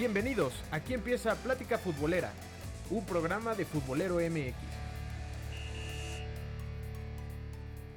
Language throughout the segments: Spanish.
Bienvenidos, aquí empieza Plática Futbolera, un programa de Futbolero MX.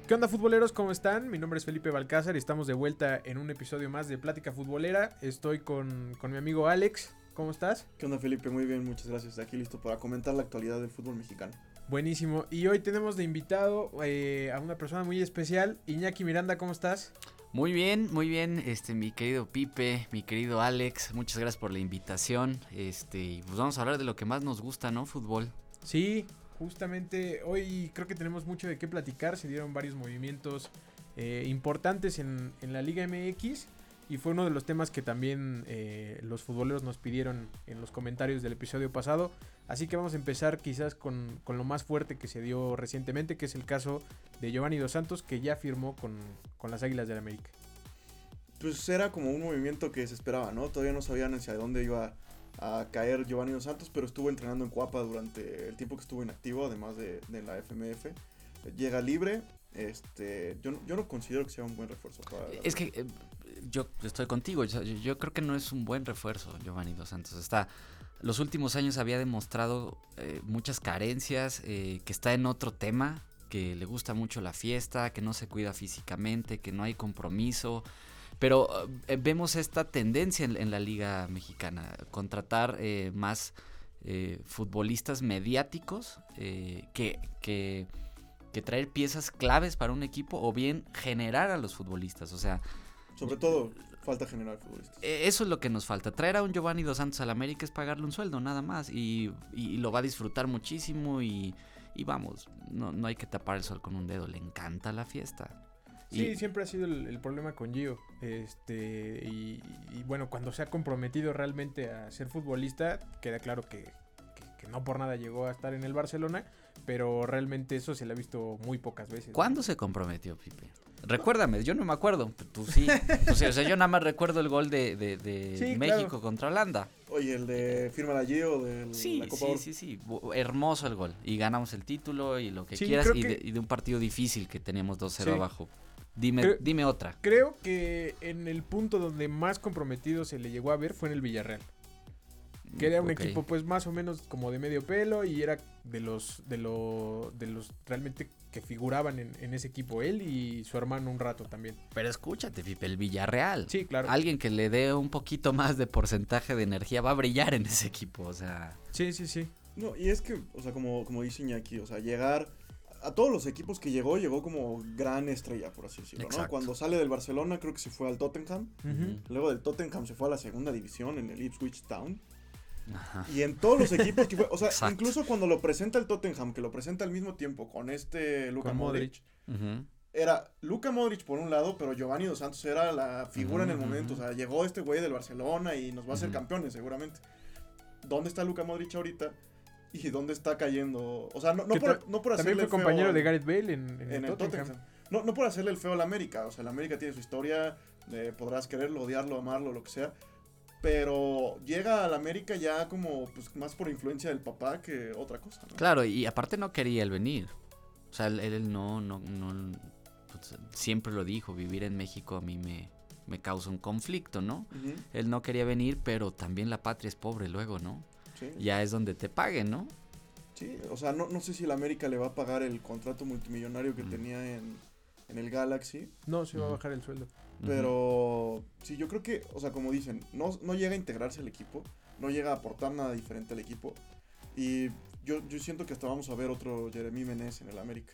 ¿Qué onda futboleros? ¿Cómo están? Mi nombre es Felipe Balcázar y estamos de vuelta en un episodio más de Plática Futbolera. Estoy con, con mi amigo Alex. ¿Cómo estás? ¿Qué onda Felipe? Muy bien, muchas gracias. Aquí listo para comentar la actualidad del fútbol mexicano. Buenísimo. Y hoy tenemos de invitado eh, a una persona muy especial. Iñaki Miranda, ¿cómo estás? Muy bien, muy bien, este, mi querido Pipe, mi querido Alex, muchas gracias por la invitación. Este, y pues vamos a hablar de lo que más nos gusta, ¿no? Fútbol. Sí, justamente hoy creo que tenemos mucho de qué platicar. Se dieron varios movimientos eh, importantes en, en, la Liga MX. Y fue uno de los temas que también eh, los futboleros nos pidieron en los comentarios del episodio pasado. Así que vamos a empezar quizás con, con, lo más fuerte que se dio recientemente, que es el caso de Giovanni Dos Santos, que ya firmó con, con las Águilas del la América. Pues era como un movimiento que se esperaba, ¿no? Todavía no sabían hacia dónde iba a caer Giovanni Dos Santos, pero estuvo entrenando en Cuapa durante el tiempo que estuvo inactivo, además de, de la FMF. Llega libre, este, yo, yo no considero que sea un buen refuerzo para... Es que eh, yo estoy contigo, yo, creo que no es un buen refuerzo Giovanni Dos Santos. Está, los últimos años había demostrado eh, muchas carencias, eh, que está en otro tema, que le gusta mucho la fiesta, que no se cuida físicamente, que no hay compromiso. Pero eh, vemos esta tendencia en, la liga mexicana, contratar más futbolistas mediáticos que, que, que, traer piezas claves para un equipo o bien generar a los futbolistas. O sea, sobre todo falta generar futbolistas. Eso es lo que nos falta. Traer a un Giovanni Dos Santos al América es pagarle un sueldo, nada más. Y, y lo va a disfrutar muchísimo y, y vamos, no, no hay que tapar el sol con un dedo. Le encanta la fiesta. Sí, y, siempre ha sido el, el, problema con Gio. Este, y, y, bueno, cuando se ha comprometido realmente a ser futbolista, queda claro que, que, que, no por nada llegó a estar en el Barcelona, pero realmente eso se le ha visto muy pocas veces. ¿Cuándo se comprometió, Pipe? Recuérdame, yo no me acuerdo. Tú sí. o, sea, o sea, yo nada más recuerdo el gol de, de, de sí, México claro. contra Holanda. Oye, el de firma la Gio de sí, la Copa Sí, sí, sí. Hermoso el gol. Y ganamos el título y lo que sí, quieras. Y de, y de, un partido difícil que teníamos 2-0 abajo. Dime, creo, dime otra. Creo que en el punto donde más comprometido se le llegó a ver fue en el Villarreal. Que era un okay. equipo pues más o menos como de medio pelo y era de los de lo, de los realmente que figuraban en, en, ese equipo él y su hermano un rato también. Pero escúchate, Pipe, el Villarreal. Sí, claro. Alguien que le dé un poquito más de porcentaje de energía va a brillar en ese equipo, o sea. Sí, sí, sí. No, y es que, o sea, como, como dice Iñaki, o sea, llegar a todos los equipos que llegó, llegó como gran estrella, por así decirlo, Exacto. ¿no? Cuando sale del Barcelona, creo que se fue al Tottenham. Uh -huh. Luego del Tottenham se fue a la segunda división en el Ipswich Town. Ajá. Y en todos los equipos que fue, o sea, Exacto. incluso cuando lo presenta el Tottenham, que lo presenta al mismo tiempo con este Luka Modric, uh -huh. era Luka Modric por un lado, pero Giovanni Dos Santos era la figura uh -huh. en el momento, o sea, llegó este güey del Barcelona y nos va a hacer campeones seguramente. ¿Dónde está Luka Modric ahorita? y dónde está cayendo. O sea, no, no, por, no por hacerle. También fue compañero de Gareth Bale en, en, en el Tottenham. Tottenham. No, no por hacerle el feo a la América. O sea, la América tiene su historia. Eh, podrás quererlo, odiarlo, amarlo, lo que sea. Pero llega a la América ya como pues, más por influencia del papá que otra cosa. ¿no? Claro, y aparte no quería él venir. O sea, él, él no, no, no pues, siempre lo dijo, vivir en México a mí me, me causa un conflicto, ¿no? Uh -huh. Él no quería venir, pero también la patria es pobre luego, ¿no? Sí. Ya es donde te paguen, ¿no? Sí, o sea, no, no sé si el América le va a pagar el contrato multimillonario que mm. tenía en, en, el Galaxy. No, se va a bajar el sueldo. Pero sí, yo creo que, o sea, como dicen, no, no llega a integrarse al equipo, no llega a aportar nada diferente al equipo. Y yo, yo siento que hasta vamos a ver otro Jeremy Menez en el América.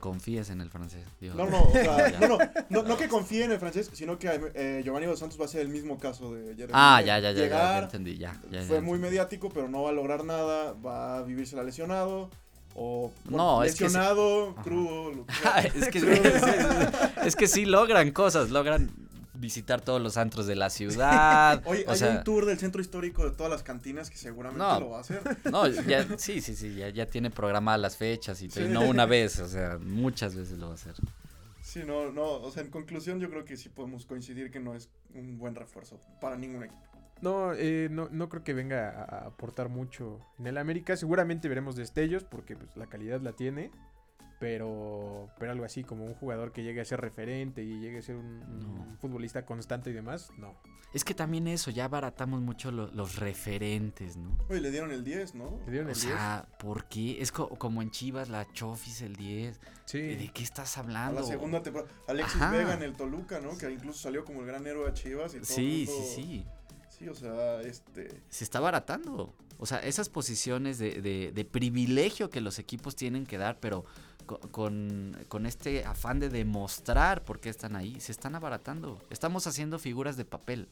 Confías en el francés. Dios. No, no, o sea, no, no, no, no, que confíe en el francés, sino que eh, Giovanni Dos Santos va a ser el mismo caso de Jeremy. Ah, ya, ya, ya, Llegar, ya, ya, entendí, ya. ya fue muy entendí. mediático, pero no va a lograr nada, va a vivirse la lesionado. O no, lesionado, es que crudo. es, que, es, es que sí logran cosas, logran visitar todos los antros de la ciudad. Oye, o hay sea, un tour del centro histórico de todas las cantinas que seguramente no, lo va a hacer. No, ya, sí, sí, sí, ya, ya tiene programadas las fechas y sí. no una vez, o sea, muchas veces lo va a hacer. Sí, no, no, o sea, en conclusión yo creo que sí podemos coincidir que no es un buen refuerzo para ningún equipo. No, eh, no, no creo que venga a aportar mucho en el América. Seguramente veremos destellos porque pues, la calidad la tiene. pero, pero algo así como un jugador que llegue a ser referente y llegue a ser un, futbolista constante y demás, no. Es que también eso, ya abaratamos mucho los referentes, ¿no? Oye, le dieron el 10, ¿no? Le dieron el o 10. sea, ¿por qué? Es como en Chivas, la Chofis el 10. Sí. ¿De qué estás hablando? A la segunda temporada. Alexis Vega en el Toluca, ¿no? Que incluso salió como el gran héroe a Chivas y todo Sí, sí, sí. Sí, o sea, este... Se está abaratando. O sea, esas posiciones de, de, de privilegio que los equipos tienen que dar, pero con, con, este afán de demostrar por qué están ahí, se están abaratando. Estamos haciendo figuras de papel.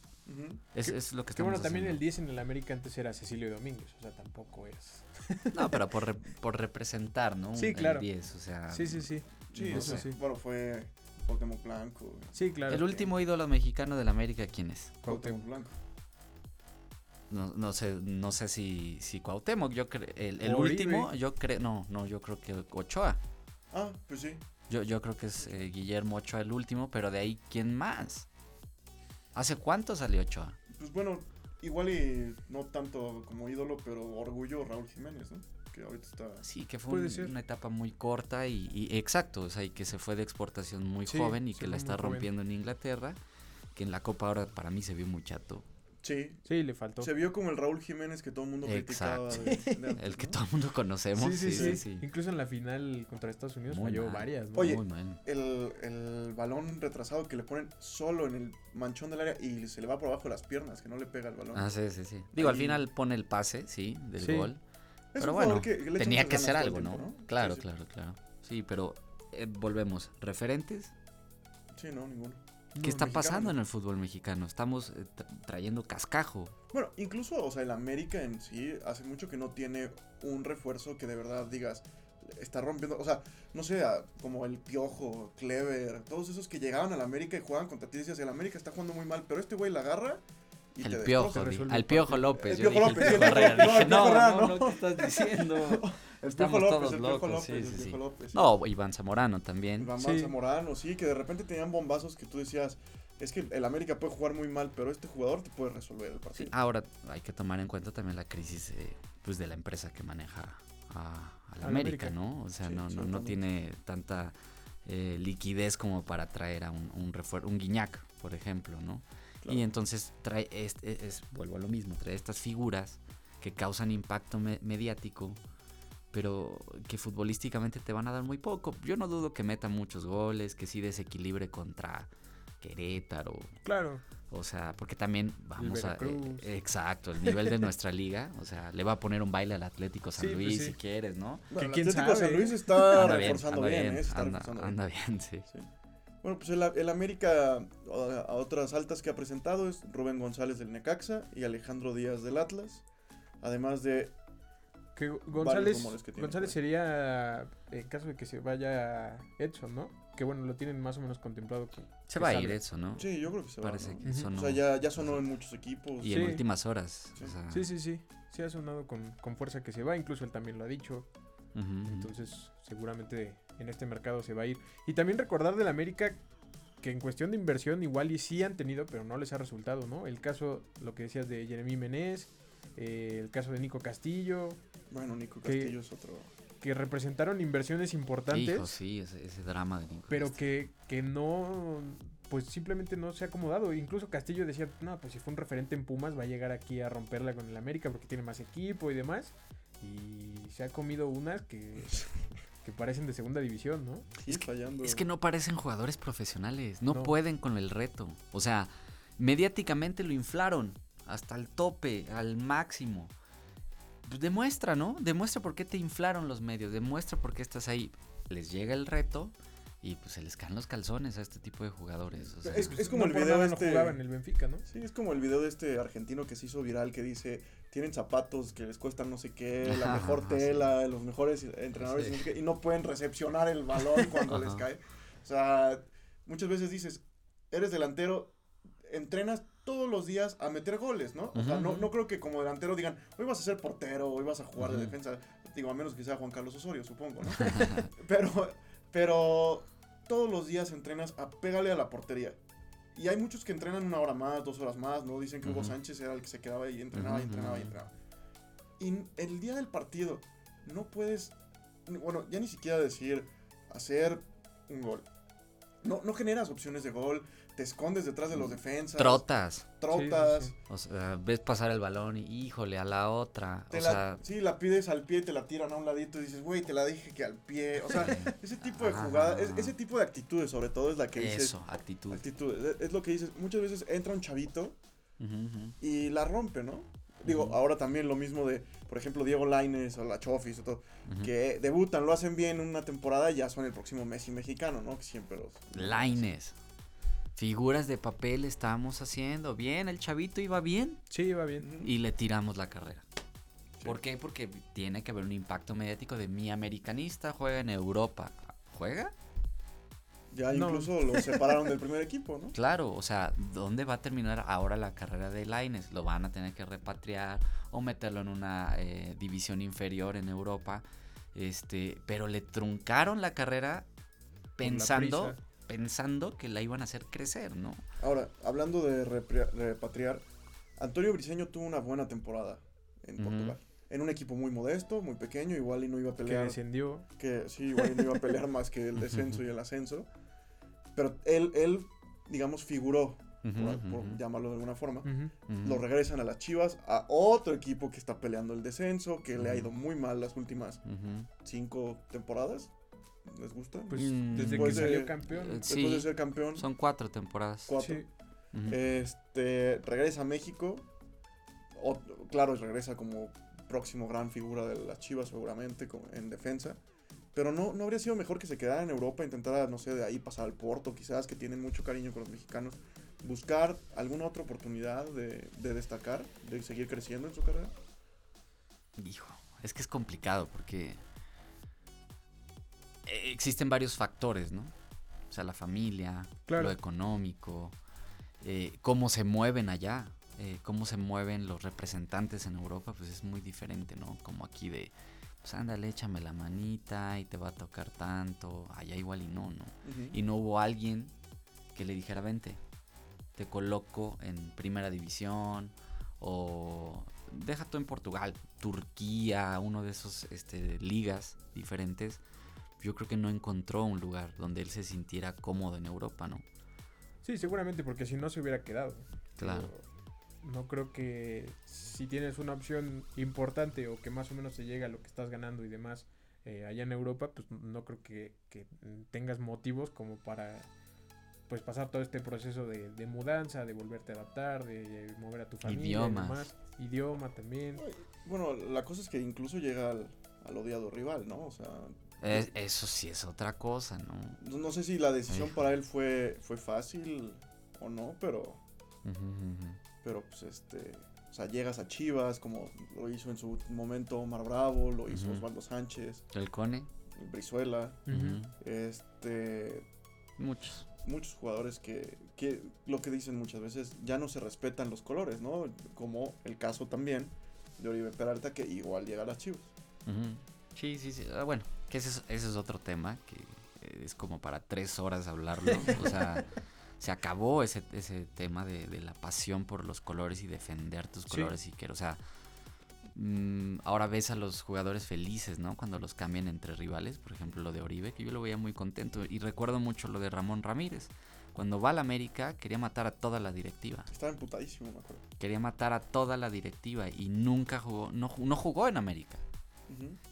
es, es, lo que estamos bueno, también el 10 en el América antes era Cecilio Domínguez, o sea, tampoco es. no, pero por, por representar, ¿no? Sí, claro. El 10, o sea. Sí, sí, sí. Sí, eso sí. Bueno, fue Cuauhtémoc Blanco. Sí, claro. El último ídolo mexicano del América, ¿quién es? Cuauhtémoc Blanco. No, no sé, no sé si, si Cuauhtémoc, yo creo, el, el último, yo creo, no, no, yo creo que Ochoa. Ah, pues sí. Yo, yo creo que es eh, Guillermo Ochoa el último, pero de ahí, ¿quién más? ¿Hace cuánto salió Ochoa? Pues bueno, igual y no tanto como ídolo, pero orgullo Raúl Jiménez, ¿no? Que ahorita está... Sí, que fue una etapa muy corta y, exacto, o sea, y que se fue de exportación muy joven y que la está rompiendo en Inglaterra, que en la Copa ahora para mí se vio muy chato. Sí. Sí, le faltó. Se vio como el Raúl Jiménez que todo el mundo criticaba. el que todo el mundo conocemos. Sí sí, sí Incluso en la final contra Estados Unidos falló varias. Oye, El, el, balón retrasado que le ponen solo en el manchón del área y se le va por abajo de las piernas, que no le pega el balón. Ah, sí, sí, sí. Digo, al final pone el pase, sí, del gol. pero bueno, tenía que ser algo, ¿no? Claro, claro, claro. Sí, pero eh, volvemos. ¿Referentes? Sí, no, ninguno. ¿Qué está pasando en el fútbol mexicano? Estamos eh, trayendo cascajo. Bueno, incluso, o sea, el América en sí hace mucho que no tiene un refuerzo que de verdad digas, está rompiendo, o sea, no sé, como el Piojo, Clever, todos esos que llegaban al América y juegan contra ti y decías, el América está jugando muy mal, pero este güey la agarra y el Piojo, al Piojo López. El Piojo López. no, no, no, ¿qué estás diciendo? Estamos todos locos. sí, sí, sí. No, Iván Zamorano también. Iván Zamorano, sí, que de repente tenían bombazos que tú decías, es que el América puede jugar muy mal, pero este jugador te puede resolver el partido. ahora hay que tomar en cuenta también la crisis eh, pues de la empresa que maneja a, la América, ¿no? O sea, no, no, no, tiene tanta eh, liquidez como para traer a un, un refuerzo, un Guiñac, por ejemplo, ¿no? Y entonces trae, es, es, vuelvo a lo mismo, trae estas figuras que causan impacto mediático pero que futbolísticamente te van a dar muy poco. Yo no dudo que meta muchos goles, que sí desequilibre contra Querétaro. Claro. O sea, porque también vamos a... Eh, exacto, el nivel de nuestra liga. O sea, le va a poner un baile al Atlético San pues Luis si quieres, ¿no? el Atlético San Luis está reforzando bien, ¿eh? anda, bien, sí. Bueno, pues el, el, América a otras altas que ha presentado es Rubén González del Necaxa y Alejandro Díaz del Atlas. Además de que González, González sería, en caso de que se vaya Edson, ¿no? Que bueno, lo tienen más o menos contemplado que... Se va a ir Edson, ¿no? Sí, yo creo que se va. Parece que sonó. O sea, ya, ya sonó en muchos equipos. Y en últimas horas. Sí. sí, sí, sí. ha sonado con, con, fuerza que se va, incluso él también lo ha dicho. Entonces, seguramente en este mercado se va a ir. Y también recordar del América que en cuestión de inversión igual y sí han tenido, pero no les ha resultado, ¿no? El caso, lo que decías de Jeremy Menez, eh, el caso de Nico Castillo, bueno, Nico Castillo es otro. Que representaron inversiones importantes. Hijo, sí, ese, drama de Nico. Pero que, que no, pues simplemente no se ha acomodado. Incluso Castillo decía, no, pues si fue un referente en Pumas va a llegar aquí a romperla con el América porque tiene más equipo y demás. Y se ha comido unas que, que parecen de segunda división, ¿no? es, que, es que no parecen jugadores profesionales, no, no pueden con el reto. O sea, mediáticamente lo inflaron hasta el tope, al máximo. Pues, demuestra, ¿no? Demuestra por qué te inflaron los medios, demuestra por qué estás ahí. Les llega el reto y pues se les caen los calzones a este tipo de jugadores. es, como el video de este... en el Benfica, ¿no? Sí, es como el video de este argentino que se hizo viral que dice, tienen zapatos que les cuestan no sé qué, la mejor tela, los mejores entrenadores y no pueden recepcionar el balón cuando les cae. O sea, muchas veces dices, eres delantero, entrenas todos los días a meter goles, ¿no? O sea, no, no creo que como delantero digan, hoy vas a ser portero, hoy vas a jugar de defensa. Digo, a menos que sea Juan Carlos Osorio, supongo, ¿no? pero, pero todos los días entrenas a pégale a la portería. Y hay muchos que entrenan una hora más, dos horas más, ¿no? Dicen que Hugo Sánchez era el que se quedaba y entrenaba y entrenaba y entrenaba. Y el día del partido no puedes, bueno, ya ni siquiera decir hacer un gol. No, no generas opciones de gol, te escondes detrás de los defensas. Trotas. Trotas. Sí, sí, O sea, ves pasar el balón y híjole, a la otra. Te o la, sea, sí, la pides al pie, te la tiran a un ladito y dices, güey, te la dije que al pie. O sea, ese tipo de jugadas, es- ese tipo de actitudes, sobre todo, es la que dices. eso, actitud. Actitudes. Es, es lo que dices. Muchas veces entra un chavito y la rompe, ¿no? Digo, ahora también lo mismo de, por ejemplo, Diego Laines o la Chofis o todo, que debutan, lo hacen bien en una temporada y ya son el próximo Messi mexicano, ¿no? Que siempre los. Laines. Figuras de papel estábamos haciendo. Bien, el chavito iba bien Sí, va bien. Y le tiramos la carrera. Sí. ¿Por qué? Porque tiene que haber un impacto mediático de mi americanista juega en Europa. ¿Juega? Ya No. incluso lo separaron del primer equipo, ¿no? Claro, o sea, ¿dónde va a terminar ahora la carrera de Laines? ¿Lo van a tener que repatriar o meterlo en una eh, división inferior en Europa? Este, pero le truncaron la carrera pensando. Pensando que la iban a hacer crecer, ¿no? Ahora, hablando de repatriar, Antonio Briseño tuvo una buena temporada en. Portugal. En un equipo muy modesto, muy pequeño, igual y no iba a Que pelear. descendió. que sí, igual y no iba a pelear más que el descenso y el ascenso. Pero él, él digamos, figuró, Ujú, por, llamarlo de alguna forma. Lo regresan a las Chivas, a otro equipo que está peleando el descenso, que le ha ido muy mal las últimas cinco temporadas. ¿Les gusta? Pues Mm. desde que de- salió campeón. Después de ser campeón, Son cuatro temporadas. cuatro. Sí. Ujú. Este, regresa a México. O- claro, regresa como próximo gran figura de las Chivas seguramente en defensa. Pero no, no habría sido mejor que se quedara en Europa, intentara, no sé, de ahí pasar al Porto, quizás, que tienen mucho cariño con los mexicanos. Buscar alguna otra oportunidad de, de destacar, de seguir creciendo en su carrera. Hijo, es que es complicado porque existen varios factores, ¿no? O sea, la familia, Claro. lo económico, eh, cómo se mueven allá, eh, cómo se mueven los representantes en Europa, pues es muy diferente, ¿no? Como aquí de, pues ándale, échame la manita y te va a tocar tanto, allá igual y no, ¿no? Y no hubo alguien que le dijera, vente, te coloco en primera división o deja tú en Portugal, Turquía, uno de esos este, ligas diferentes. Yo creo que no encontró un lugar donde él se sintiera cómodo en Europa, ¿no? Sí, seguramente porque si no se hubiera quedado. Claro. Pero no creo que si tienes una opción importante o que más o menos se llega a lo que estás ganando y demás eh, allá en Europa, pues no creo que, que tengas motivos como para pues pasar todo este proceso de, de mudanza, de volverte a adaptar, de mover a tu familia. y Idiomas. demás. Idioma también. Bueno, la cosa es que incluso llega al, al odiado rival, ¿no? O sea, Es- eso sí es otra cosa, ¿no? no, no sé si la decisión Hijo. para él fue, fue fácil o no, pero pero pues este, o sea, llegas a Chivas como lo hizo en su momento Omar Bravo, lo hizo. Osvaldo Sánchez, El Cone, Brizuela, este, muchos. muchos jugadores que, que lo que dicen muchas veces ya no se respetan los colores, ¿no? Como el caso también de Oribe Peralta que igual llega a las Chivas. Sí, sí, sí. Ah, bueno, que ese es, ese es otro tema que eh, es como para tres horas hablarlo. o sea, se acabó ese, ese tema de, de la pasión por los colores y defender tus Sí. colores y que, o sea, mm, ahora ves a los jugadores felices, ¿no? Cuando los cambian entre rivales, por ejemplo lo de Oribe, que yo lo veía muy contento y recuerdo mucho lo de Ramón Ramírez. Cuando va a la América quería matar a toda la directiva. Estaba emputadísimo, me acuerdo. Quería matar a toda la directiva y nunca jugó, no, no jugó en América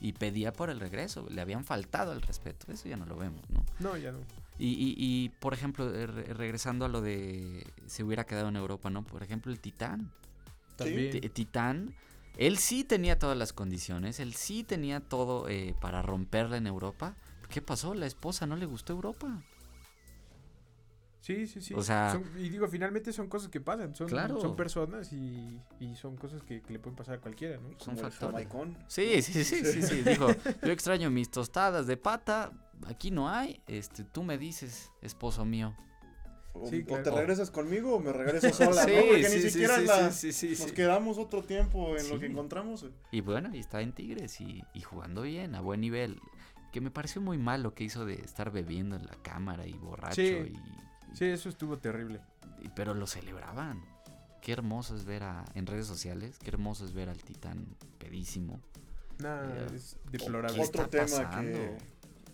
Y pedía por el regreso. Le habían faltado el respeto. Eso ya no lo vemos, ¿no? No, ya no. Y, y, y, por ejemplo, eh, re- regresando a lo de se hubiera quedado en Europa, ¿no? Por ejemplo, el Titán. También. T- Titán, él sí tenía todas las condiciones, él sí tenía todo eh, para romperla en Europa. ¿Qué pasó? La esposa no le gustó Europa. Sí, sí, sí. O sea- Son- y digo, finalmente son cosas que pasan. Son, Claro. son personas y, y son cosas que, que le pueden pasar a cualquiera, ¿no? Son factores. jamaicón. Sí, sí, sí, sí, sí. Dijo, yo extraño mis tostadas de pata, aquí no hay. Este, tú me dices, esposo mío. O, Sí, o claro. te regresas conmigo o me regreso sola, Sí, ¿no? Porque sí, ni sí, siquiera sí, la- sí, sí, sí, nos sí. quedamos otro tiempo en lo Sí. que encontramos. Y bueno, y está en Tigres y, y jugando bien, a buen nivel. Que me pareció muy mal lo que hizo de estar bebiendo en la cámara y borracho. Sí. Y, Sí, eso estuvo terrible. y- pero lo celebraban. Qué hermoso es ver a, en redes sociales, qué hermoso es ver al titán pedísimo. Nada, Ya. es ¿Qué deplorable. Otro tema pasando? que,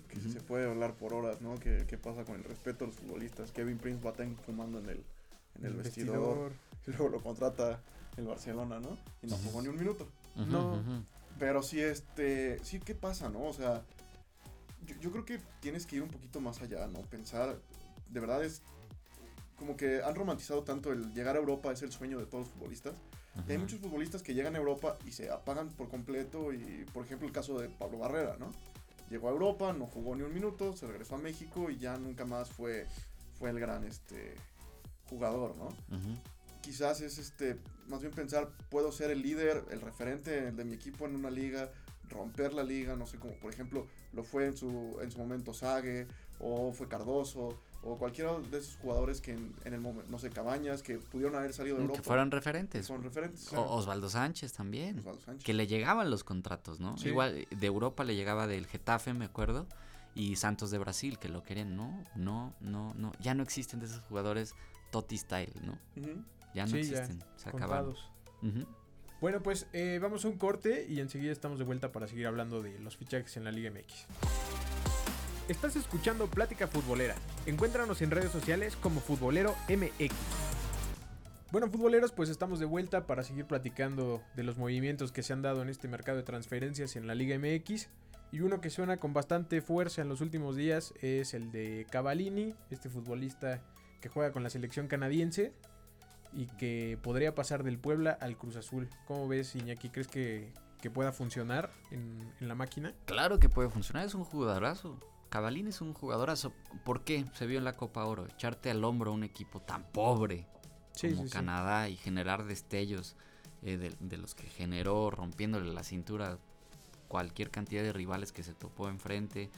que se puede hablar por horas, ¿no? ¿Qué, ¿Qué, pasa con el respeto a los futbolistas? Kevin Prince Boateng fumando en el, en el, vestidor, y luego lo contrata el Barcelona, ¿no? Y no jugó ni un minuto. no. Pero sí, este, sí, ¿qué pasa, no? O sea, yo, yo, creo que tienes que ir un poquito más allá, ¿no? Pensar, de verdad es como que han romantizado tanto el llegar a Europa es el sueño de todos los futbolistas. Y hay muchos futbolistas que llegan a Europa y se apagan por completo y, por ejemplo, el caso de Pablo Barrera, ¿no? Llegó a Europa, no jugó ni un minuto, se regresó a México y ya nunca más fue, fue el gran este, jugador, ¿no? Quizás es este, más bien pensar, puedo ser el líder, el referente de mi equipo en una liga, romper la liga, no sé, como por ejemplo lo fue en su, en su momento Sague, o fue Cardoso, o cualquiera de esos jugadores que en, el momento, no sé, Cabañas, que pudieron haber salido de Europa. Que fueron referentes. Son referentes. Osvaldo Sánchez también. Osvaldo Sánchez. Que le llegaban los contratos, ¿no? Igual de Europa le llegaba del Getafe, me acuerdo, y Santos de Brasil, que lo querían. No, no, no, no. Ya no existen de esos jugadores Totti style, ¿no? Ya no existen. se acabaron. Bueno, pues eh, vamos a un corte y enseguida estamos de vuelta para seguir hablando de los fichajes en la Liga MX. Estás escuchando Plática Futbolera. Encuéntranos en redes sociales como Futbolero MX. Bueno, futboleros, pues estamos de vuelta para seguir platicando de los movimientos que se han dado en este mercado de transferencias en la Liga MX. Y uno que suena con bastante fuerza en los últimos días es el de Cavallini, este futbolista que juega con la selección canadiense y que podría pasar del Puebla al Cruz Azul. ¿Cómo ves, Iñaki? ¿Crees que, pueda funcionar en, en, la máquina? Claro que puede funcionar, es un jugadorazo. Cabalín es un jugadorazo. ¿Por qué? Se vio en la Copa Oro. Echarte al hombro a un equipo tan pobre como Canadá y generar destellos eh, de, los que generó rompiéndole la cintura cualquier cantidad de rivales que se topó enfrente.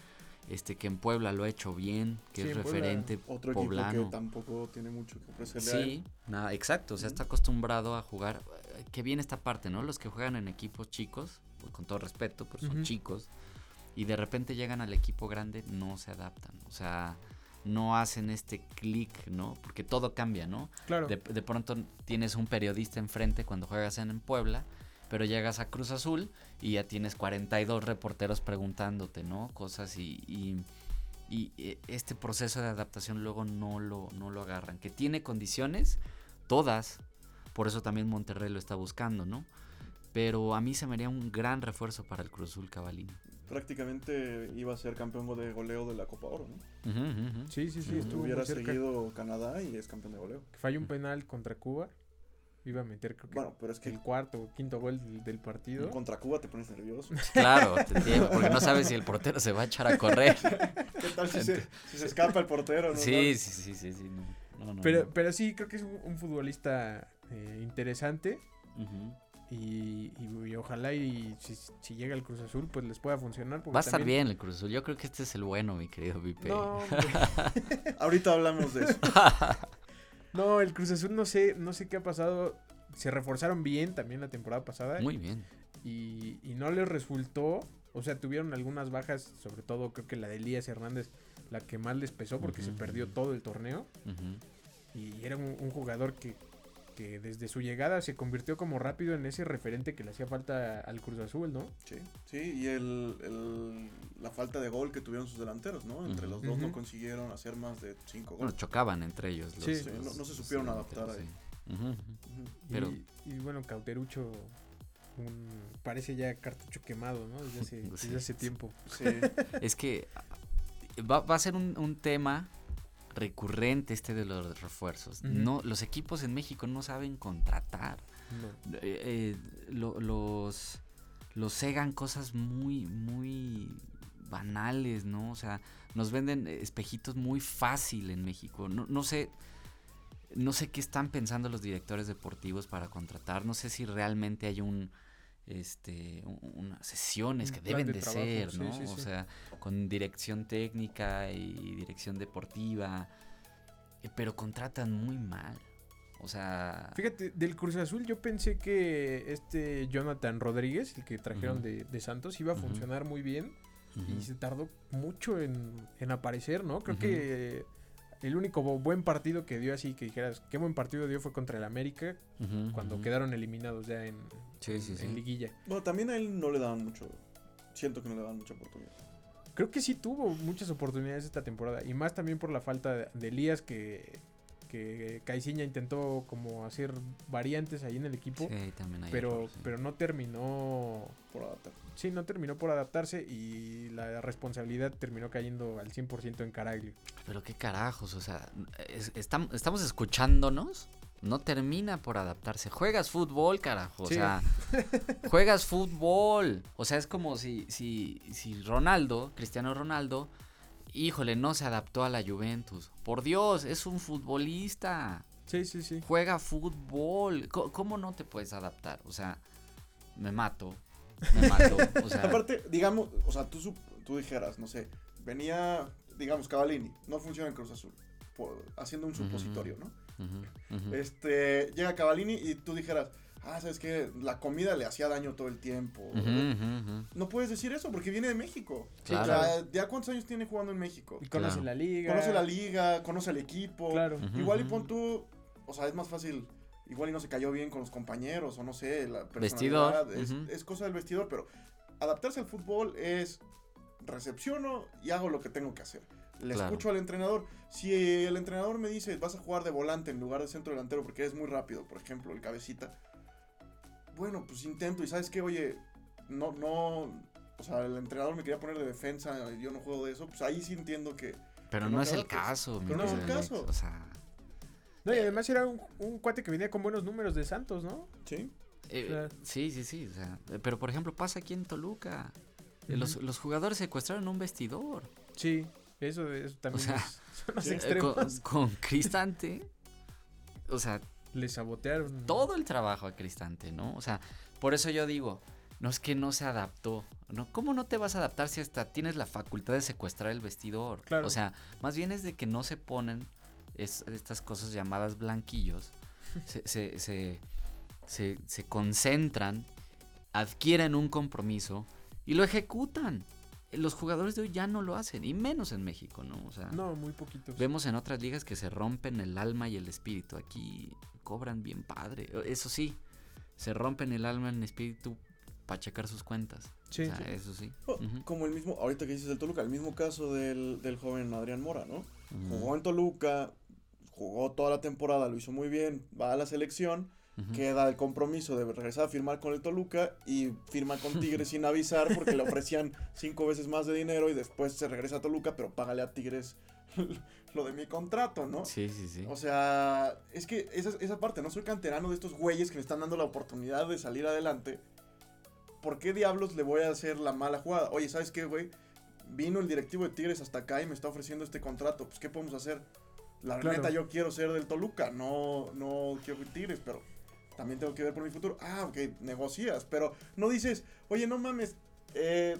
Este que en Puebla lo ha hecho bien, que es referente Otro poblano. Equipo que tampoco tiene mucho que ofrecerle. Sí, nada, exacto. O sea, está acostumbrado a jugar. Eh, qué bien esta parte, ¿no? Los que juegan en equipos chicos, pues, con todo respeto, pues son chicos y de repente llegan al equipo grande, no se adaptan. O sea, no hacen este clic, ¿no? Porque todo cambia, ¿no? Claro. De, pronto tienes un periodista enfrente cuando juegas en, Puebla, pero llegas a Cruz Azul y ya tienes 42 reporteros preguntándote, ¿no? Cosas y, y, y eh, este proceso de adaptación luego no lo, no lo agarran. Que tiene condiciones, todas, por eso también Monterrey lo está buscando, ¿no? Pero a mí se me haría un gran refuerzo para el Cruz Azul Cabalino prácticamente iba a ser campeón de goleo de la Copa Oro, ¿no? Sí, sí, sí. Estuvo Hubiera seguido Canadá y es campeón de goleo. Que falló un penal contra Cuba. Iba a meter, creo que, bueno, pero es que el cuarto o quinto gol del, partido. Contra Cuba te pones nervioso. Claro, te porque no sabes si el portero se va a echar a correr. ¿Qué tal si, se, escapa el portero? ¿no? Sí, sí, sí, sí, sí. No, no, pero, pero sí, creo que es un, futbolista eh, interesante. Y, ojalá y si, llega el Cruz Azul, pues les pueda funcionar. Va a estar bien el Cruz Azul. Yo creo que este es el bueno, mi querido Vipe. No, Ahorita hablamos de eso. no, el Cruz Azul no sé, no sé qué ha pasado. Se reforzaron bien también la temporada pasada. Muy bien. Y, no les resultó. O sea, tuvieron algunas bajas, sobre todo creo que la de Elías Hernández, la que más les pesó porque se perdió todo el torneo. Y era un jugador que que desde su llegada se convirtió como rápido en ese referente que le hacía falta al Cruz Azul, ¿no? Sí, sí, y el, la falta de gol que tuvieron sus delanteros, ¿no? Entre los dos no consiguieron hacer más de cinco goles. Bueno, chocaban entre ellos. sí, no, se supieron adaptar ahí. Pero... Y, bueno, Cauterucho parece ya cartucho quemado, ¿no? Desde hace, hace tiempo. Sí. es que va, va a ser un, un tema recurrente este de los refuerzos. No, los equipos en México no saben contratar. Eh, eh, los los cegan cosas muy muy banales, ¿no? O sea, nos venden espejitos muy fácil en México. No, no sé no sé qué están pensando los directores deportivos para contratar. No sé si realmente hay un este unas sesiones que deben de, ser, ¿no? o sea, con dirección técnica y dirección deportiva, eh, pero contratan muy mal. O sea, fíjate, del Cruz Azul yo pensé que este Jonathan Rodríguez, el que trajeron de, Santos, iba a funcionar muy bien y se tardó mucho en, en aparecer, ¿no? Creo que el único buen partido que dio así, que dijeras, qué buen partido dio fue contra el América, cuando quedaron eliminados ya en, en, liguilla. Bueno, también a él no le daban mucho, siento que no le daban mucha oportunidad. Creo que sí tuvo muchas oportunidades esta temporada. Y más también por la falta de Elías que, que Caiciña intentó como hacer variantes ahí en el equipo. Sí, también hay pero, error, sí. pero no terminó Por adaptar. Sí, no terminó por adaptarse y la responsabilidad terminó cayendo al 100% en Caraglio. Pero qué carajos, o sea, es- estam- estamos escuchándonos. No termina por adaptarse. Juegas fútbol, carajo. O Sí. sea, juegas fútbol. O sea, es como si, si, si Ronaldo, Cristiano Ronaldo, híjole, no se adaptó a la Juventus. Por Dios, es un futbolista. Sí, sí, sí. Juega fútbol. ¿Cómo no te puedes adaptar? O sea, me mato. Me mato. O sea, Aparte, digamos, o sea, tú, tú dijeras, no sé, venía, digamos, Cavallini, no funciona en Cruz Azul, por- haciendo un supositorio, ¿no? Este, llega Cavallini y tú dijeras, ah, ¿sabes qué? La comida le hacía daño todo el tiempo. No puedes decir eso porque viene de México. Claro. O sea, ¿ya cuántos años tiene jugando en México? Y conoce Claro. la liga. Conoce la liga, conoce al equipo. Claro. Igual y pon tú, o sea, es más fácil, igual y no se cayó bien con los compañeros, o no sé, la Vestidor, personalidad, es, cosa del vestidor, pero adaptarse al fútbol es recepciono y hago lo que tengo que hacer. Le Claro. escucho al entrenador. Si el entrenador me dice, vas a jugar de volante en lugar de centro delantero porque es muy rápido, por ejemplo, el cabecita. Bueno, pues intento y sabes qué, oye, no, no, o sea, el entrenador me quería poner de defensa, y yo no juego de eso, pues ahí sí entiendo que Pero que no no es el caso, mi Pero no es el caso. O sea, No, y además era un, un cuate que venía con buenos números de Santos, ¿no? sí. eh, sí, sí, sí. O sea, pero por ejemplo, pasa aquí en Toluca. Eh, los, los jugadores secuestraron un vestidor. Sí, eso, eso también sea, es- son los sí. Eh, extremos. con, con Cristante. O sea, Le sabotearon. todo el trabajo a Cristante, ¿no? O sea, por eso yo digo, no es que no se adaptó. ¿no? ¿Cómo no te vas a adaptar si hasta tienes la facultad de secuestrar el vestidor? Claro. O sea, más bien es de que no se ponen es- estas cosas llamadas blanquillos. se, se, se, se- se concentran, adquieren un compromiso y lo ejecutan. Los jugadores de hoy ya no lo hacen, y menos en México, ¿no? O sea, No, muy poquitos. Vemos en otras ligas que se rompen el alma y el espíritu. Aquí cobran bien padre. Eso sí, se rompen el alma el espíritu para checar sus cuentas. Sí, O sea, sí. eso sí. Oh, Como el mismo, ahorita que dices del Toluca, el mismo caso del, del joven Adrián Mora, ¿no? Jugó en Toluca, jugó toda la temporada, lo hizo muy bien, va a la selección, queda el compromiso de regresar a firmar con el Toluca y firma con Tigres sin avisar porque le ofrecían cinco veces más de dinero y después se regresa a Toluca, pero págale a Tigres lo de mi contrato, ¿no? Sí, sí, sí. O sea, es que esa, esa parte, no soy canterano de estos güeyes que me están dando la oportunidad de salir adelante. ¿Por qué diablos le voy a hacer la mala jugada? Oye, ¿sabes qué, güey? Vino el directivo de Tigres hasta acá y me está ofreciendo este contrato. Pues, ¿qué podemos hacer? La Claro. neta, yo quiero ser del Toluca, no, no quiero ir Tigres, pero también tengo que ver por mi futuro. Ah, ok, negocias, pero no dices, oye, no mames, eh,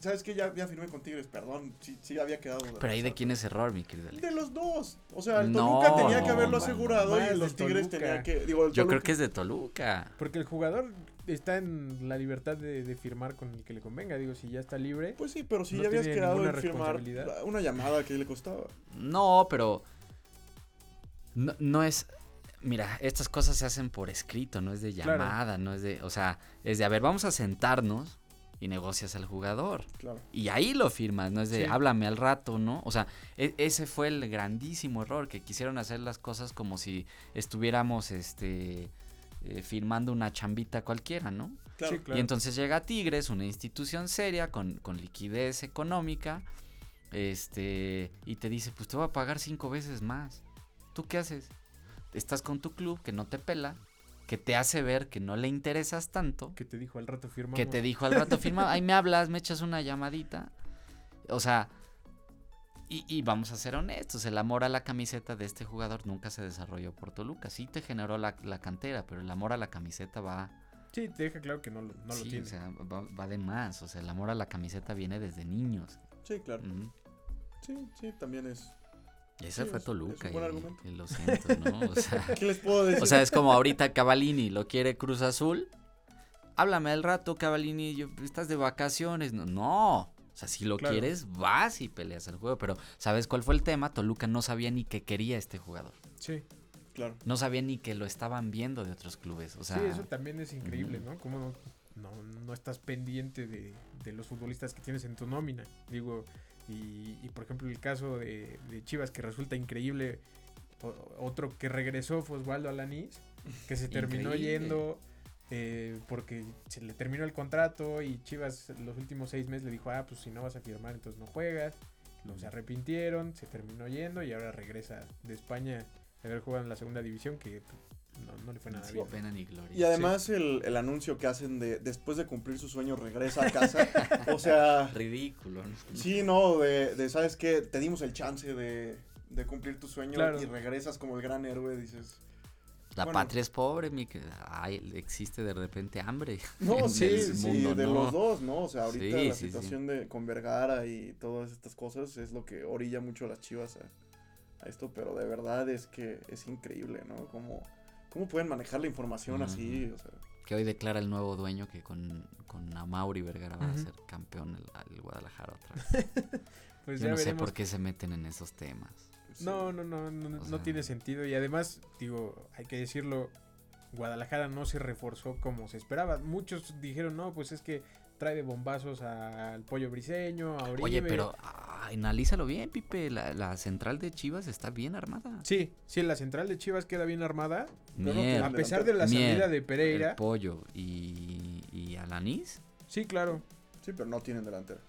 ¿sabes qué? Ya, ya firmé con Tigres, perdón, sí, sí había quedado. Pero ahí de quién es error, mi querido Alex? De los dos. O sea, el No, Toluca tenía que haberlo no, asegurado y los Tigres Toluca. tenía que. Digo, el Yo creo que es de Toluca. Porque el jugador está en la libertad de, de firmar con el que le convenga. Digo, si ya está libre. Pues sí, pero si no ya habías quedado en firmar una llamada que le costaba. No, pero. No, no es. Mira, estas cosas se hacen por escrito, no es de Claro. llamada, no es de. O sea, es de, a ver, vamos a sentarnos y negocias al jugador. Claro. Y ahí lo firmas, no es de Sí. háblame al rato, ¿no? O sea, e- ese fue el grandísimo error, que quisieron hacer las cosas como si estuviéramos este eh, firmando una chambita cualquiera, ¿no? Claro. Sí, claro. Y entonces llega Tigres, una institución seria, con, con liquidez económica, este, y te dice, pues te voy a pagar cinco veces más. ¿Tú qué haces? Estás con tu club que no te pela, que te hace ver que no le interesas tanto, Que te dijo al rato firmamos. que te dijo al rato firma, ahí me hablas, me echas una llamadita. O sea, y, y vamos a ser honestos, el amor a la camiseta de este jugador nunca se desarrolló por Toluca. Sí te generó la, la cantera, pero el amor a la camiseta va, Sí, te deja claro que no, lo- no lo tiene. o sea, va, va de más. O sea, el amor a la camiseta viene desde niños. Sí, claro. Sí, sí, también es. Y ese Sí, fue Toluca. es un buen y- argumento. y lo siento, ¿no? O sea, ¿Qué les puedo decir? o sea, es como ahorita Cavalini lo quiere Cruz Azul. Háblame al rato, Cavalini. yo- estás de vacaciones. No, no. O sea, si lo Claro. quieres, vas y peleas el juego. Pero, ¿sabes cuál fue el tema? Toluca no sabía ni que quería este jugador. Sí. claro. No sabía ni que lo estaban viendo de otros clubes. O sea, sí, eso también es increíble. ¿no? Como no, no, no estás pendiente de, de, los futbolistas que tienes en tu nómina. Digo, y, y por ejemplo el caso de, de, Chivas que resulta increíble, otro que regresó fue Osvaldo Alanís, que se terminó yendo eh, porque se le terminó el contrato y Chivas los últimos seis meses le dijo, ah, pues si no vas a firmar entonces no juegas. Los arrepintieron, se terminó yendo y ahora regresa de España a haber jugado en la segunda división que no, le fue nada bien. Pena ni gloria. Y además el, el, anuncio que hacen de después de cumplir su sueño regresa a casa. o sea... Ridículo. Sí, no, de, de, ¿sabes qué? Te dimos el chance de, de cumplir tu sueño y regresas como el gran héroe, dices... La patria es pobre, mi que existe de repente hambre. No, sí, sí, de los dos, ¿no? O sea, ahorita la situación de con Vergara y todas estas cosas es lo que orilla mucho a las chivas a, a, esto, pero de verdad es que es increíble, ¿no? Cómo, cómo pueden manejar la información así, o sea. Que hoy declara el nuevo dueño que con, con Amauri Vergara va a ser campeón el, el Guadalajara otra vez. pues Yo no sé por qué se meten en esos temas. No, no, no, no, no tiene sentido. Y además, digo, hay que decirlo, Guadalajara no se reforzó como se esperaba. Muchos dijeron, no, pues es que trae de bombazos al pollo briseño, a Oribe. Oye, pero ah, analízalo bien, Pipe. La, central de Chivas está bien armada. Sí, sí, la central de Chivas queda bien armada. a pesar de la salida de Pereira. El pollo y, y Alanís. Sí, claro. Sí, pero no tienen delantero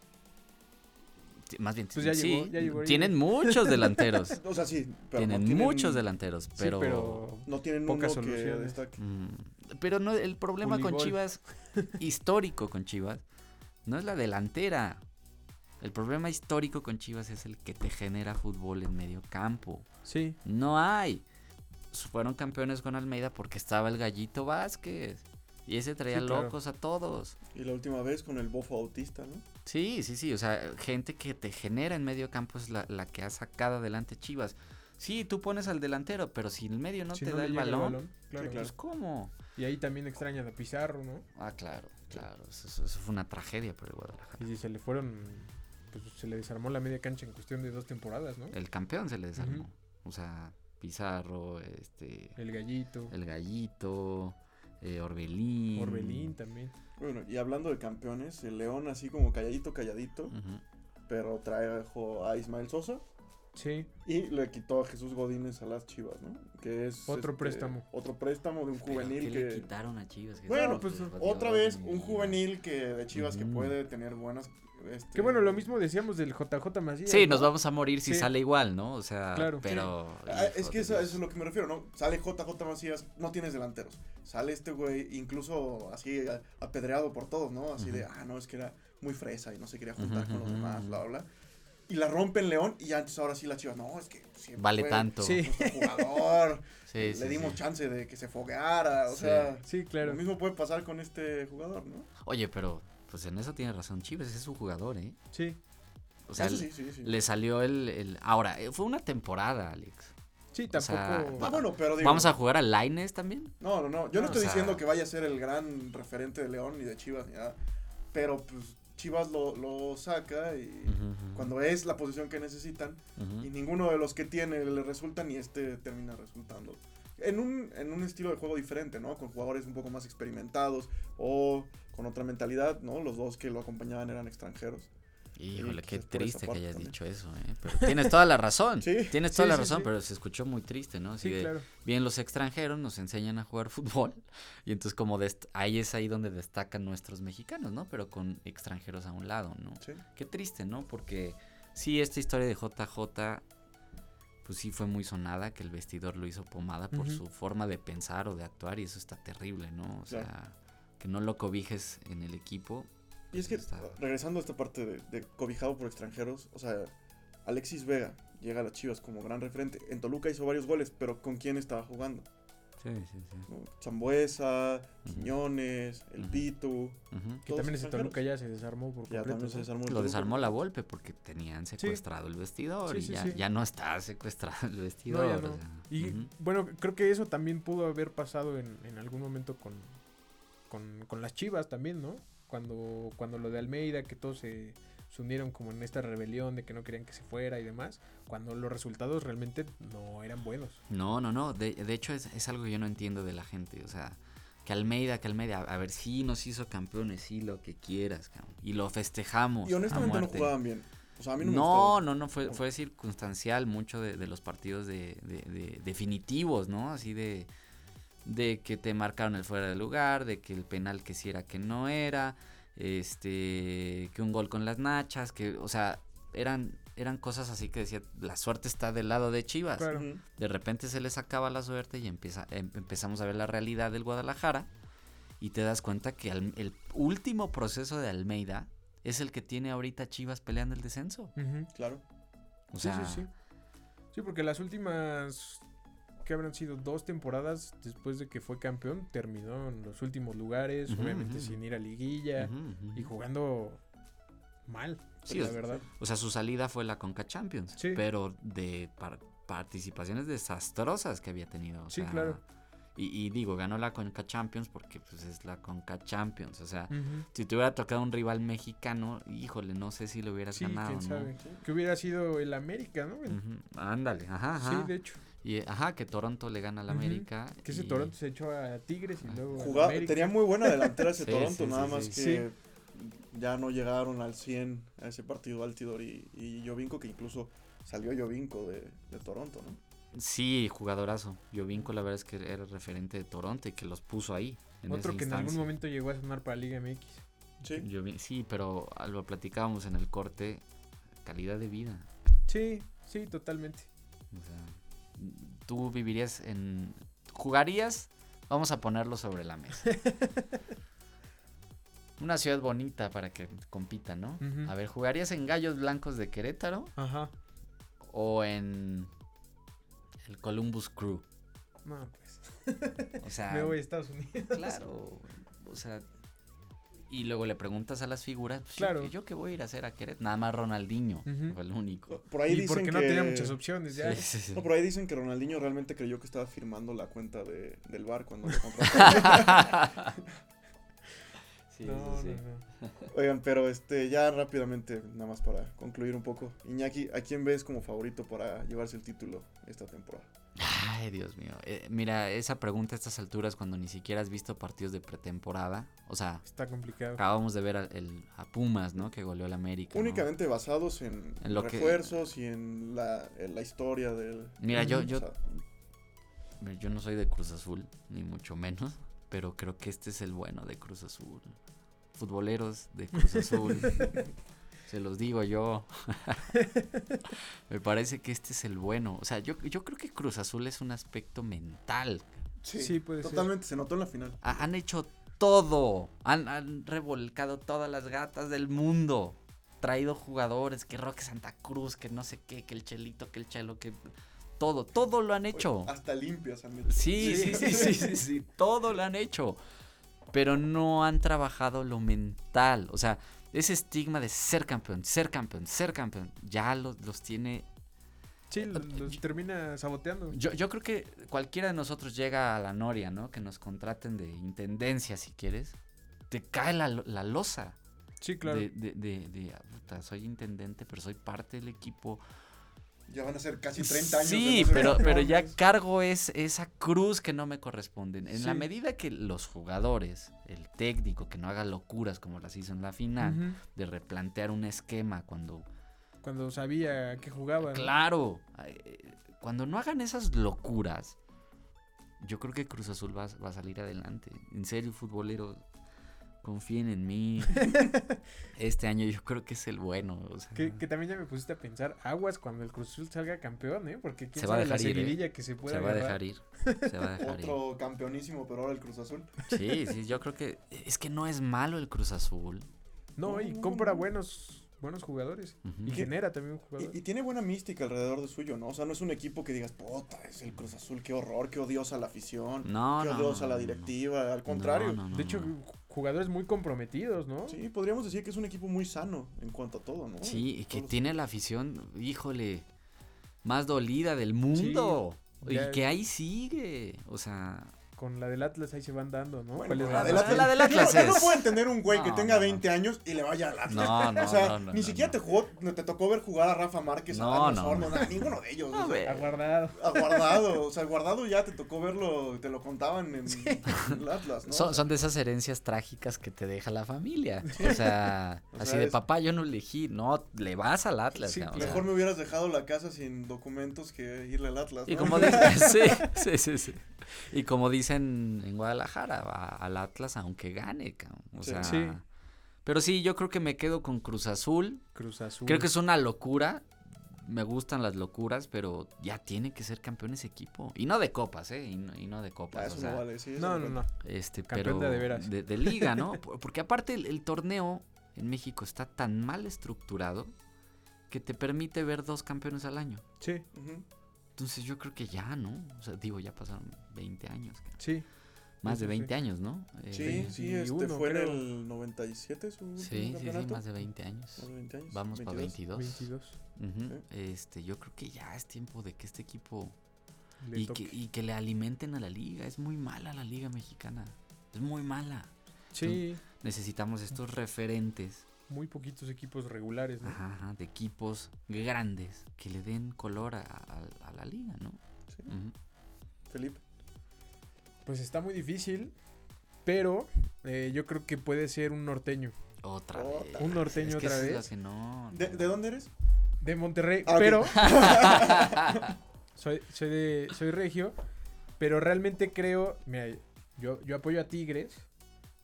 más bien, pues sí, tienen muchos delanteros. o sea, sí, pero tienen, muchos delanteros, pero, no tienen pocas soluciones. Mm, pero no, el problema con Chivas, histórico con Chivas, no es la delantera. El problema histórico con Chivas es el que te genera fútbol en medio campo. Sí. No hay. Fueron campeones con Almeida porque estaba el gallito Vázquez. Y ese traía locos a todos. Y la última vez con el bofo autista, ¿no? Sí, sí, sí. O sea, gente que te genera en medio campo es la, que ha sacado adelante Chivas. Sí, tú pones al delantero, pero si el medio no te da el balón, claro, pues ¿cómo? Y ahí también extraña a Pizarro, ¿no? Ah, claro, claro. Eso, fue una tragedia para el Guadalajara. Y se le fueron, pues se le desarmó la media cancha en cuestión de dos temporadas, ¿no? El campeón se le desarmó. O sea, Pizarro, este... El Gallito. El Gallito, eh, Orbelín. Orbelín también. Bueno, y hablando de campeones, el León así como calladito, calladito, pero trajo a Ismael Sosa. Sí. Y le quitó a Jesús Godínez a las Chivas, ¿no? Que es otro este, préstamo. Otro préstamo de un juvenil que le quitaron a Chivas. bueno, pues otra vez un juvenil que de Chivas que puede tener buenas este... Que bueno, lo mismo decíamos del JJ Macías. Sí, nos vamos a morir si sale igual, ¿no? O sea, claro, pero. Ah, es que eso, es lo que me refiero, ¿no? Sale JJ Macías, no tienes delanteros. Sale este güey, incluso así apedreado por todos, ¿no? Así de, ah, no, es que era muy fresa y no se quería juntar con los demás, bla, bla, bla. Y la rompe en León y antes ahora sí la chivas, no, es que siempre vale tanto. Sí. jugador. sí, le dimos chance de que se fogueara, o sea. Sí, claro. Lo mismo puede pasar con este jugador, ¿no? Oye, pero pues en eso tiene razón Chivas, ese es su jugador, ¿eh? Sí. O sea, le salió el, el, Ahora, eh, fue una temporada, Alex. Sí, tampoco. ah, bueno, pero ¿Vamos a jugar a Laines también? No, no, no. Yo no, estoy diciendo que vaya a ser el gran referente de León ni de Chivas ni nada. Pero pues Chivas lo, lo saca y cuando es la posición que necesitan y ninguno de los que tiene le resulta ni este termina resultando. En un, en un estilo de juego diferente, ¿no? Con jugadores un poco más experimentados o con otra mentalidad, ¿no? Los dos que lo acompañaban eran extranjeros. Híjole, qué triste que hayas dicho eso, ¿eh? Pero tienes toda la razón. sí, tienes toda la razón, pero se escuchó muy triste, ¿no? sí, claro. Bien, los extranjeros nos enseñan a jugar fútbol y entonces como ahí es ahí donde destacan nuestros mexicanos, ¿no? Pero con extranjeros a un lado, ¿no? Sí. Qué triste, ¿no? Porque sí, esta historia de JJ, pues sí fue muy sonada, que el vestidor lo hizo pomada por su forma de pensar o de actuar y eso está terrible, ¿no? O sea que no lo cobijes en el equipo. Y es que, regresando a esta parte de, cobijado por extranjeros, o sea, Alexis Vega llega a las Chivas como gran referente. En Toluca hizo varios goles, pero ¿con quién estaba jugando? Sí, sí, sí. Zambuesa, Quiñones, El Pito. Que también ese Toluca ya se desarmó por ya. Se desarmó Lo desarmó la Volpe porque tenían secuestrado el vestidor y ya, ya, no está secuestrado el vestidor. y bueno, creo que eso también pudo haber pasado en, en algún momento con, con, con las Chivas también, ¿no? Cuando, cuando lo de Almeida, que todos se, se unieron como en esta rebelión de que no querían que se fuera y demás, cuando los resultados realmente no eran buenos. No, no, no. De, de hecho, es, es, algo que yo no entiendo de la gente. O sea, que Almeida, que Almeida, a ver, sí nos hizo campeones, sí, lo que quieras, cabrón. Y lo festejamos. Y honestamente no jugaban bien. O sea, a mí no, no, no, no, fue, fue circunstancial mucho de, los partidos de, definitivos, ¿no? Así de, de que te marcaron el fuera de lugar, de que el penal que sí era que no era, este, que un gol con las nachas, que, o sea, eran eran cosas así que decía, la suerte está del lado de Chivas. De repente se les acaba la suerte y empieza, em, empezamos a ver la realidad del Guadalajara y te das cuenta que el último proceso de Almeida es el que tiene ahorita Chivas peleando el descenso. Claro. O sea, sí, sí, sí. Sí, porque las últimas que habrán sido dos temporadas después de que fue campeón, terminó en los últimos lugares, obviamente sin ir a liguilla y jugando mal. Sí, la verdad. O sea, su salida fue la Conca Champions. Pero de participaciones desastrosas que había tenido. sí, claro. Y, digo, ganó la Conca Champions porque pues es la Conca Champions. O sea, si te hubiera tocado un rival mexicano, híjole, no sé si lo hubieras ganado. Quién sabe. Que hubiera sido el América, ¿no? Ándale, ajá, ajá. Sí, de hecho. Y ajá, que Toronto le gana al América. Que ese Toronto se echó a Tigres y luego. Jugaba, tenía muy buena delantera ese Toronto, nada más que ya no llegaron al 100 a ese partido Altidor y, y Jovinko, que incluso salió Jovinko de, de Toronto, ¿no? Sí, jugadorazo. Jovinko la verdad es que era referente de Toronto y que los puso ahí. Otro que en algún momento llegó a sonar para Liga MX. Sí. sí, pero lo platicábamos en el corte, calidad de vida. Sí, sí, totalmente. O sea, tú vivirías en... ¿Jugarías? Vamos a ponerlo sobre la mesa. una ciudad bonita para que compitan, ¿no? A ver, ¿jugarías en Gallos Blancos de Querétaro? Ajá. ¿O en el Columbus Crew? No, pues. O sea. Me voy a Estados Unidos. Claro. O sea. Y luego le preguntas a las figuras, pues, claro. Yo, que voy a ir a hacer a Querétaro. Nada más Ronaldinho, fue el único. Por ahí y dicen porque no tenía muchas opciones ya. No, por ahí dicen que Ronaldinho realmente creyó que estaba firmando la cuenta de, del bar cuando le compró. Oigan, pero este, ya rápidamente, nada más para concluir un poco. Iñaki, ¿a quién ves como favorito para llevarse el título esta temporada? Ay, Dios mío. Eh, mira, esa pregunta a estas alturas cuando ni siquiera has visto partidos de pretemporada. O sea, está complicado. Acabamos de ver a, el, a Pumas, ¿no? Que goleó al América. Únicamente basados en, refuerzos y en la, historia del. Mira, yo, yo, yo no soy de Cruz Azul, ni mucho menos. Pero creo que este es el bueno de Cruz Azul futboleros de Cruz Azul. Se los digo yo. Me parece que este es el bueno. O sea, yo, yo creo que Cruz Azul es un aspecto mental. Sí, puede totalmente. Se notó en la final. han hecho todo. Han, han, revolcado todas las gatas del mundo. Traído jugadores, que Roque Santa Cruz, que no sé qué, que el Chelito, que el Chelo, que todo, todo lo han hecho. hasta limpios han hecho. sí, sí, sí, sí, sí, sí, todo lo han hecho pero no han trabajado lo mental. O sea, ese estigma de ser campeón, ser campeón, ser campeón, ya los, los tiene... Sí, los, termina saboteando. Yo, yo creo que cualquiera de nosotros llega a la noria, ¿no? Que nos contraten de intendencia, si quieres. Te cae la, la losa. Sí, claro. De, de, de, de puta, soy intendente, pero soy parte del equipo ya van a ser casi 30 años. Sí, pero, pero ya cargo es esa cruz que no me corresponde. En la medida que los jugadores, el técnico, que no haga locuras como las hizo en la final, de replantear un esquema cuando... Cuando sabía que jugaba. Claro, cuando no hagan esas locuras, yo creo que Cruz Azul va, va a salir adelante. En serio, futbolero, confíen en mí. este año yo creo que es el bueno. que, también ya me pusiste a pensar, aguas cuando el Cruz Azul salga campeón, ¿eh? Porque quién se va a dejar ir, ¿eh? que se pueda Se va a dejar ir. Se va a dejar Otro campeonísimo, pero ahora el Cruz Azul. Sí, sí, yo creo que es que no es malo el Cruz Azul. No, y compra buenos buenos jugadores. Y genera también un jugador. Y, tiene buena mística alrededor de suyo, ¿no? O sea, no es un equipo que digas, puta, es el Cruz Azul, qué horror, qué odiosa la afición. No, qué odiosa la directiva. Al contrario. de hecho, jugadores muy comprometidos, ¿no? Sí, podríamos decir que es un equipo muy sano en cuanto a todo, ¿no? Sí, y que tiene la afición, híjole, más dolida del mundo. y que ahí sigue. O sea, con la del Atlas ahí se van dando, ¿no? Bueno, ¿Cuál es la la, del La- Atlas- la del Atlas Yo no es- puedo entender un güey que No, tenga no, 20 años y le vaya al Atlas. No, no, o sea, no, no, ni no, siquiera no. te jugó, no te tocó ver jugar a Rafa Márquez, a No, no, no. a ninguno de ellos. No, o sea. Aguardado. a Guardado, o sea, Guardado ya te tocó verlo, te lo contaban en, en el Atlas, ¿no? Son, son de esas herencias trágicas que te deja la familia. O sea, O así sea, de es- papá, yo no elegí. No, le vas al Atlas. Sí, cabrón, o sea. Mejor me hubieras dejado la casa sin documentos que irle al Atlas. Y ¿no? como dicen, sí, sí, sí, sí. Y como dicen en Guadalajara, al Atlas aunque gane, cabrón. O Sí. sea, Sí. pero sí, yo creo que me quedo con Cruz Azul. Cruz Azul. Creo que es una locura. Me gustan las locuras, pero ya tiene que ser campeón ese equipo. Y no de copas, ¿eh? Y no, y no de Ah, copas. eso o sea, no vale, sí. eso No, no, no. Este, Campeón pero de veras. de, de liga, ¿no? Por- Porque aparte el, el torneo en México está tan mal estructurado que te permite ver dos campeones al año. Sí. Entonces yo creo que ya, ¿no? O sea, digo, ya pasaron 20 años. cabrón. sí. Más Eso de sí. 20 años, ¿no? Eh, Sí, sí, este 21, fue creo. en el 97 su Sí, sí, sí, más de 20 años. Más de 20 años. Vamos para 22. 22. Ujú. Sí. Este, yo creo que ya es tiempo de que este equipo y que, y que le alimenten a la liga. Es muy mala la liga mexicana. Es muy mala. Sí, Necesitamos estos referentes muy poquitos equipos regulares, ¿no? ajá, ajá, de equipos grandes que le den color a, a- a la liga, ¿no? Sí. Felipe. Pues está muy difícil, pero eh, yo creo que puede ser un norteño. Otra Otra vez. Un norteño Es que otra vez. lo que no, ¿De, no. de dónde eres? De Monterrey, Ah, pero soy, soy de soy regio, pero realmente creo, mira, yo, yo apoyo a Tigres,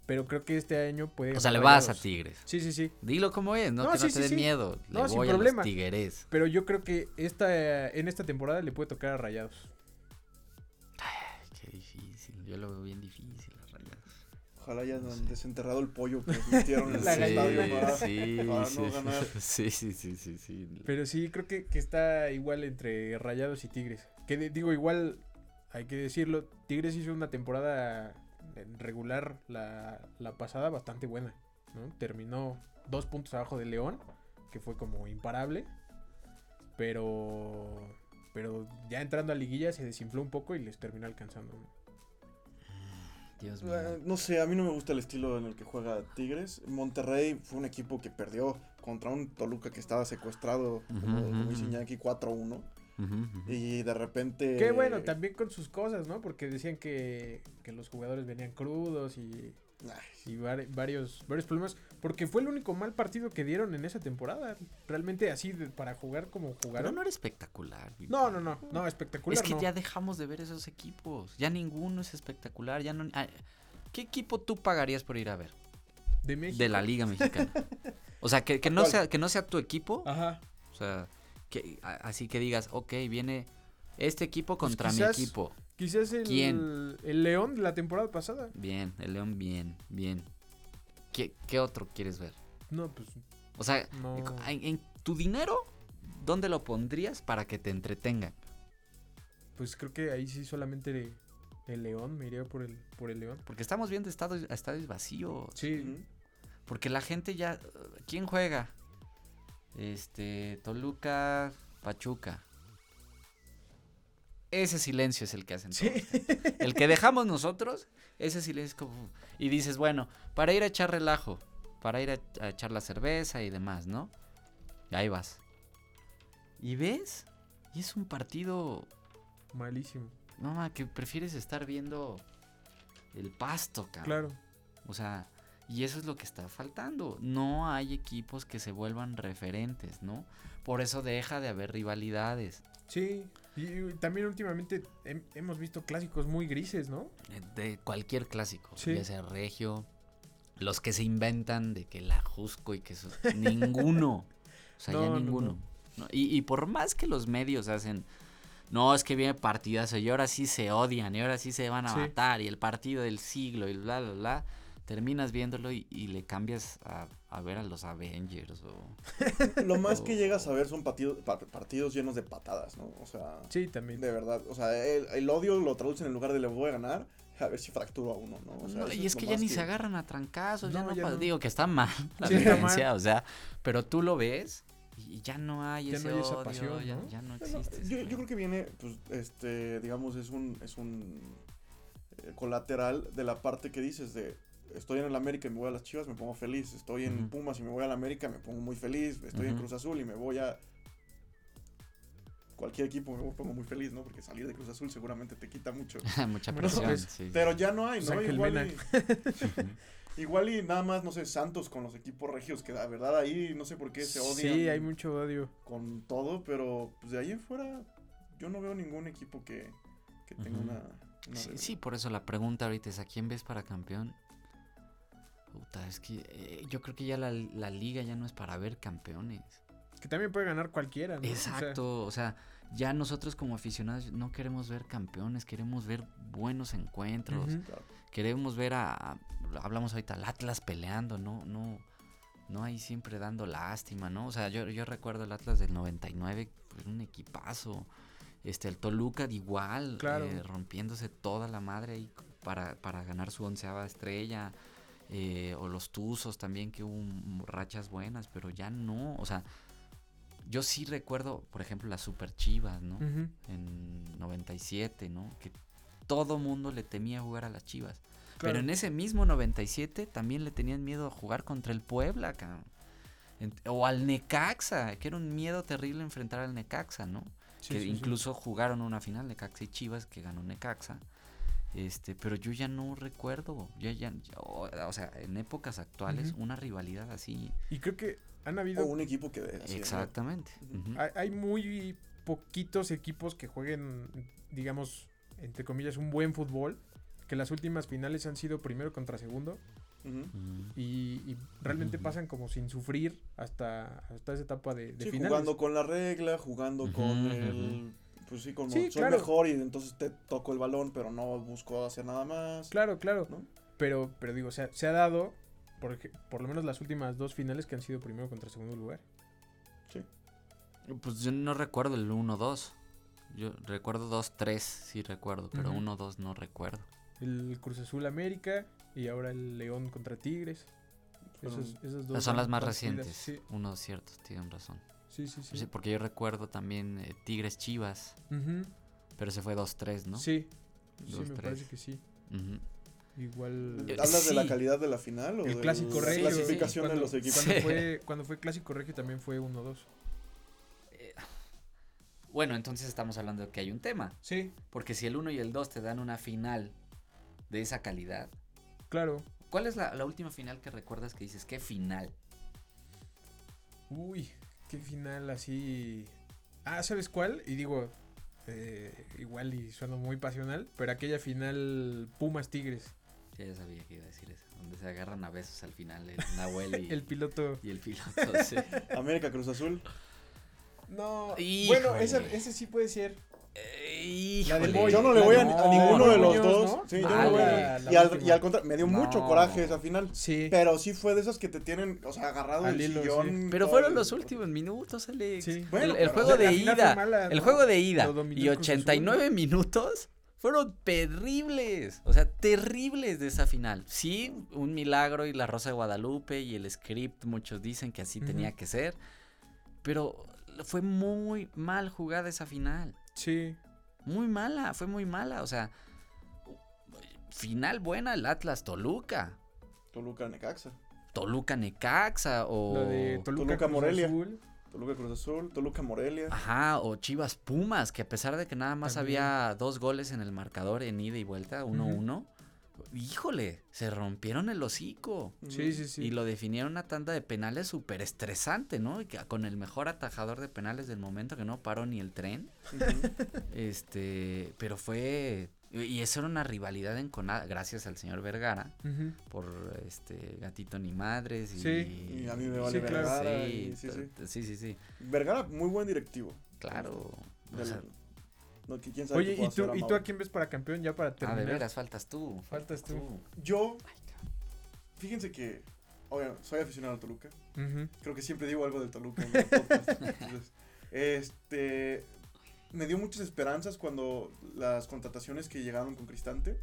pero creo que este año puede O sea, le vas a Rayados. Tigres. Sí, sí, sí. Dilo como es, ¿no? No, que no te sí, den sí. miedo. No, le sin voy a problema. los tigres. Pero yo creo que esta en esta temporada le puede tocar a Rayados. Ay, qué difícil. Yo lo veo bien difícil, las rayadas. Ojalá hayan desenterrado el pollo que metieron en La el estadio para, sí, para sí, no ganar. sí, sí, sí, sí, sí. Pero sí, creo que, que está igual entre Rayados y Tigres. Que de- digo, igual, hay que decirlo, Tigres hizo una temporada en regular la, la pasada bastante buena. Terminó dos puntos abajo de León, que fue como imparable. Pero, pero ya entrando a liguilla se desinfló un poco y les terminó alcanzando. Dios ah, mío. No sé, a mí no me gusta el estilo en el que juega Tigres. Monterrey fue un equipo que perdió contra un Toluca que estaba secuestrado, como, uh -huh. como 4-1. Y de repente. Qué bueno, también con sus cosas, ¿no? Porque decían que, que los jugadores venían crudos y. Y varios, varios problemas. Porque fue el único mal partido que dieron en esa temporada. Realmente así para jugar como jugaron. Pero no era espectacular. No, no, no. No, espectacular. Es que ya dejamos de ver esos equipos. Ya ninguno es espectacular. Ya no. ¿Qué equipo tú pagarías por ir a ver? De México. De la Liga Mexicana. o sea, que, que no sea, que no sea tu equipo. Ajá. O sea que, así que digas, ok, viene este equipo Pues contra quizás- mi equipo. Quizás el, ¿Quién? el León de la temporada pasada. Bien, el León, bien, bien. ¿Qué, qué otro quieres ver? No, pues O sea, no. en, en tu dinero, ¿dónde lo pondrías para que te entretengan? Pues creo que ahí sí solamente el León. Me iría por el, por el León. Porque estamos viendo estadios, estadios vacíos. Sí. Porque la gente ya. ¿Quién juega? Este. Toluca, Pachuca. Ese silencio es el que hacen. Sí. El que dejamos nosotros, ese silencio es como. Y dices, bueno, para ir a echar relajo, para ir a, a echar la cerveza y demás, ¿no? Y ahí vas. Y ves, y es un partido. Malísimo. No, ma, que prefieres estar viendo el pasto, cabrón. Claro. O sea, y eso es lo que está faltando. No hay equipos que se vuelvan referentes, ¿no? Por eso deja de haber rivalidades. Sí. Y, también últimamente hem- hemos visto clásicos muy grises, ¿no? eh, De cualquier clásico, Sí. ya sea regio, los que se inventan de que la Jusco y que eso. ninguno. O sea, No, ya no, ninguno. ¿no? Y, y por más que los medios hacen. No, es que viene partidazo y ahora sí se odian y ahora sí se van a Sí. matar y el partido del siglo y bla, bla, bla. Terminas viéndolo y, y le cambias a, a ver a los Avengers o... Lo más que llegas a ver son partidos, pa- partidos llenos de patadas, ¿no? O sea, Sí, también. de verdad. O sea, el, el odio lo traducen en lugar de le voy a ganar, a ver si fracturo a uno, ¿no? O sea, No, y es que ya ni se agarran a trancazos, ya No, ya no. digo que está mal la Sí, está violencia, mal. o sea, pero tú lo ves y ya no hay Ya ese no hay esa odio, pasión, ya, ¿no? ya no Bueno, existe. yo, yo creo que viene, pues, este, digamos, es un, es un eh, colateral de la parte que dices de estoy en el América y me voy a las Chivas, me pongo feliz. Estoy en Pumas y me voy a la América, me pongo muy feliz. Estoy en Cruz Azul y me voy a cualquier equipo me pongo muy feliz, ¿no? Porque salir de Cruz Azul seguramente te quita mucho. Mucha presión, sí. Pero ya no hay, ¿no? Igual y, igual y nada más, no sé, Santos con los equipos regios, que la verdad ahí no sé por qué se odian. Sí, hay mucho odio. Con todo, pero pues de ahí en fuera yo no veo ningún equipo que, que tenga una... sí, por eso la pregunta ahorita es, ¿a quién ves para campeón? Puta, es que eh, yo creo que ya la, la liga ya no es para ver campeones. Que también puede ganar cualquiera, ¿no? Exacto, o sea, ya nosotros como aficionados no queremos ver campeones, queremos ver buenos encuentros, queremos ver a, hablamos ahorita, al Atlas peleando, no, no, no ahí siempre dando lástima, ¿no? O sea, yo, yo recuerdo el Atlas del 99, pues un equipazo, este, el Toluca igual, eh, rompiéndose toda la madre ahí para, para ganar su onceava estrella, eh, o los Tuzos también, que hubo rachas buenas, pero ya no, o sea, yo sí recuerdo, por ejemplo, las Super Chivas, ¿no? En 97, ¿no? Que todo mundo le temía jugar a las Chivas. Pero en ese mismo 97 también le tenían miedo a jugar contra el Puebla, cabrón. o al Necaxa, que era un miedo terrible enfrentar al Necaxa, ¿no? que incluso jugaron una final Necaxa y Chivas que ganó Necaxa. Este, pero yo ya no recuerdo, ya, ya, o, sea, en épocas actuales, una rivalidad así. Y creo que han habido... un equipo que... Exactamente. hay, muy poquitos equipos que jueguen, digamos, entre comillas, un buen fútbol. Que las últimas finales han sido primero contra segundo. y, realmente pasan como sin sufrir hasta, hasta esa etapa de, de Jugando con la regla, jugando con el pues sí, como soy mejor y entonces te toco el balón, pero no busco hacer nada más. Claro, claro. Pero, pero digo, o sea, se ha dado porque por lo menos las últimas dos finales que han sido primero contra segundo lugar. Sí. Pues yo no recuerdo el 1-2. Yo recuerdo 2-3, sí recuerdo, pero 1-2 no recuerdo. El Cruz Azul América y ahora el León contra Tigres. Esos, esos dos son las más recientes. Sí. Uno cierto, tienen razón. Sí, sí, sí. Porque yo recuerdo también eh, Tigres Chivas. Pero se fue 2-3, ¿no? Sí. sí, me parece que sí. Igual. Eh, ¿Hablas de la calidad de la final? O el clásico regio. clasificación de los equipos. Cuando, fue, cuando fue clásico regio también fue 1-2. Eh, bueno, entonces estamos hablando de que hay un tema. Sí. Porque si el 1 y el 2 te dan una final de esa calidad. Claro. ¿Cuál es la, la última final que recuerdas que dices? ¿Qué final? Uy, qué final así. Ah, ¿sabes cuál? Y digo, eh, igual y suena muy pasional, pero aquella final Pumas Tigres. Ya, sabía que iba a decir eso. Donde se agarran a besos al final el Nahuel y el piloto. Y el piloto, sí. América Cruz Azul. No. Bueno, ese sí puede ser yo no le voy a, ninguno de los dos. Sí, yo no voy y, al, y al contrario, me dio mucho coraje esa final. Sí. Pero sí fue de esas que te tienen, o sea, agarrado el sillón. Pero fueron los últimos minutos, Alex. el, juego de ida. el juego de ida. Y 89 minutos fueron terribles. O sea, terribles de esa final. Sí, un milagro y la Rosa de Guadalupe y el script, muchos dicen que así tenía que ser. Pero fue muy mal jugada esa final. Sí. Muy mala, fue muy mala. O sea, final buena el Atlas Toluca. Toluca Necaxa. Toluca Necaxa o Toluca, Morelia. Toluca Cruz Azul, Toluca Morelia. Ajá, o Chivas Pumas, que a pesar de que nada más había dos goles en el marcador en ida y vuelta, 1-1, híjole, se rompieron el hocico. Sí, sí, sí. Y lo definieron una tanda de penales súper estresante, ¿no? con el mejor atajador de penales del momento que no paró ni el tren. Este, pero fue y eso era una rivalidad enconada, gracias al señor Vergara, por este Gatito ni Madres. Y, sí, y a mí me vale Vergara. Sí, sí, sí, sí, Vergara, muy buen directivo. Claro. Oye, ¿y tú, ¿y tú a quién ves para campeón ya para terminar? Ah, de veras, faltas tú. Faltas tú. Yo, fíjense que, oigan, soy aficionado al Toluca. Creo que siempre digo algo del Toluca en Entonces, este, me dio muchas esperanzas cuando las contrataciones que llegaron con Cristante.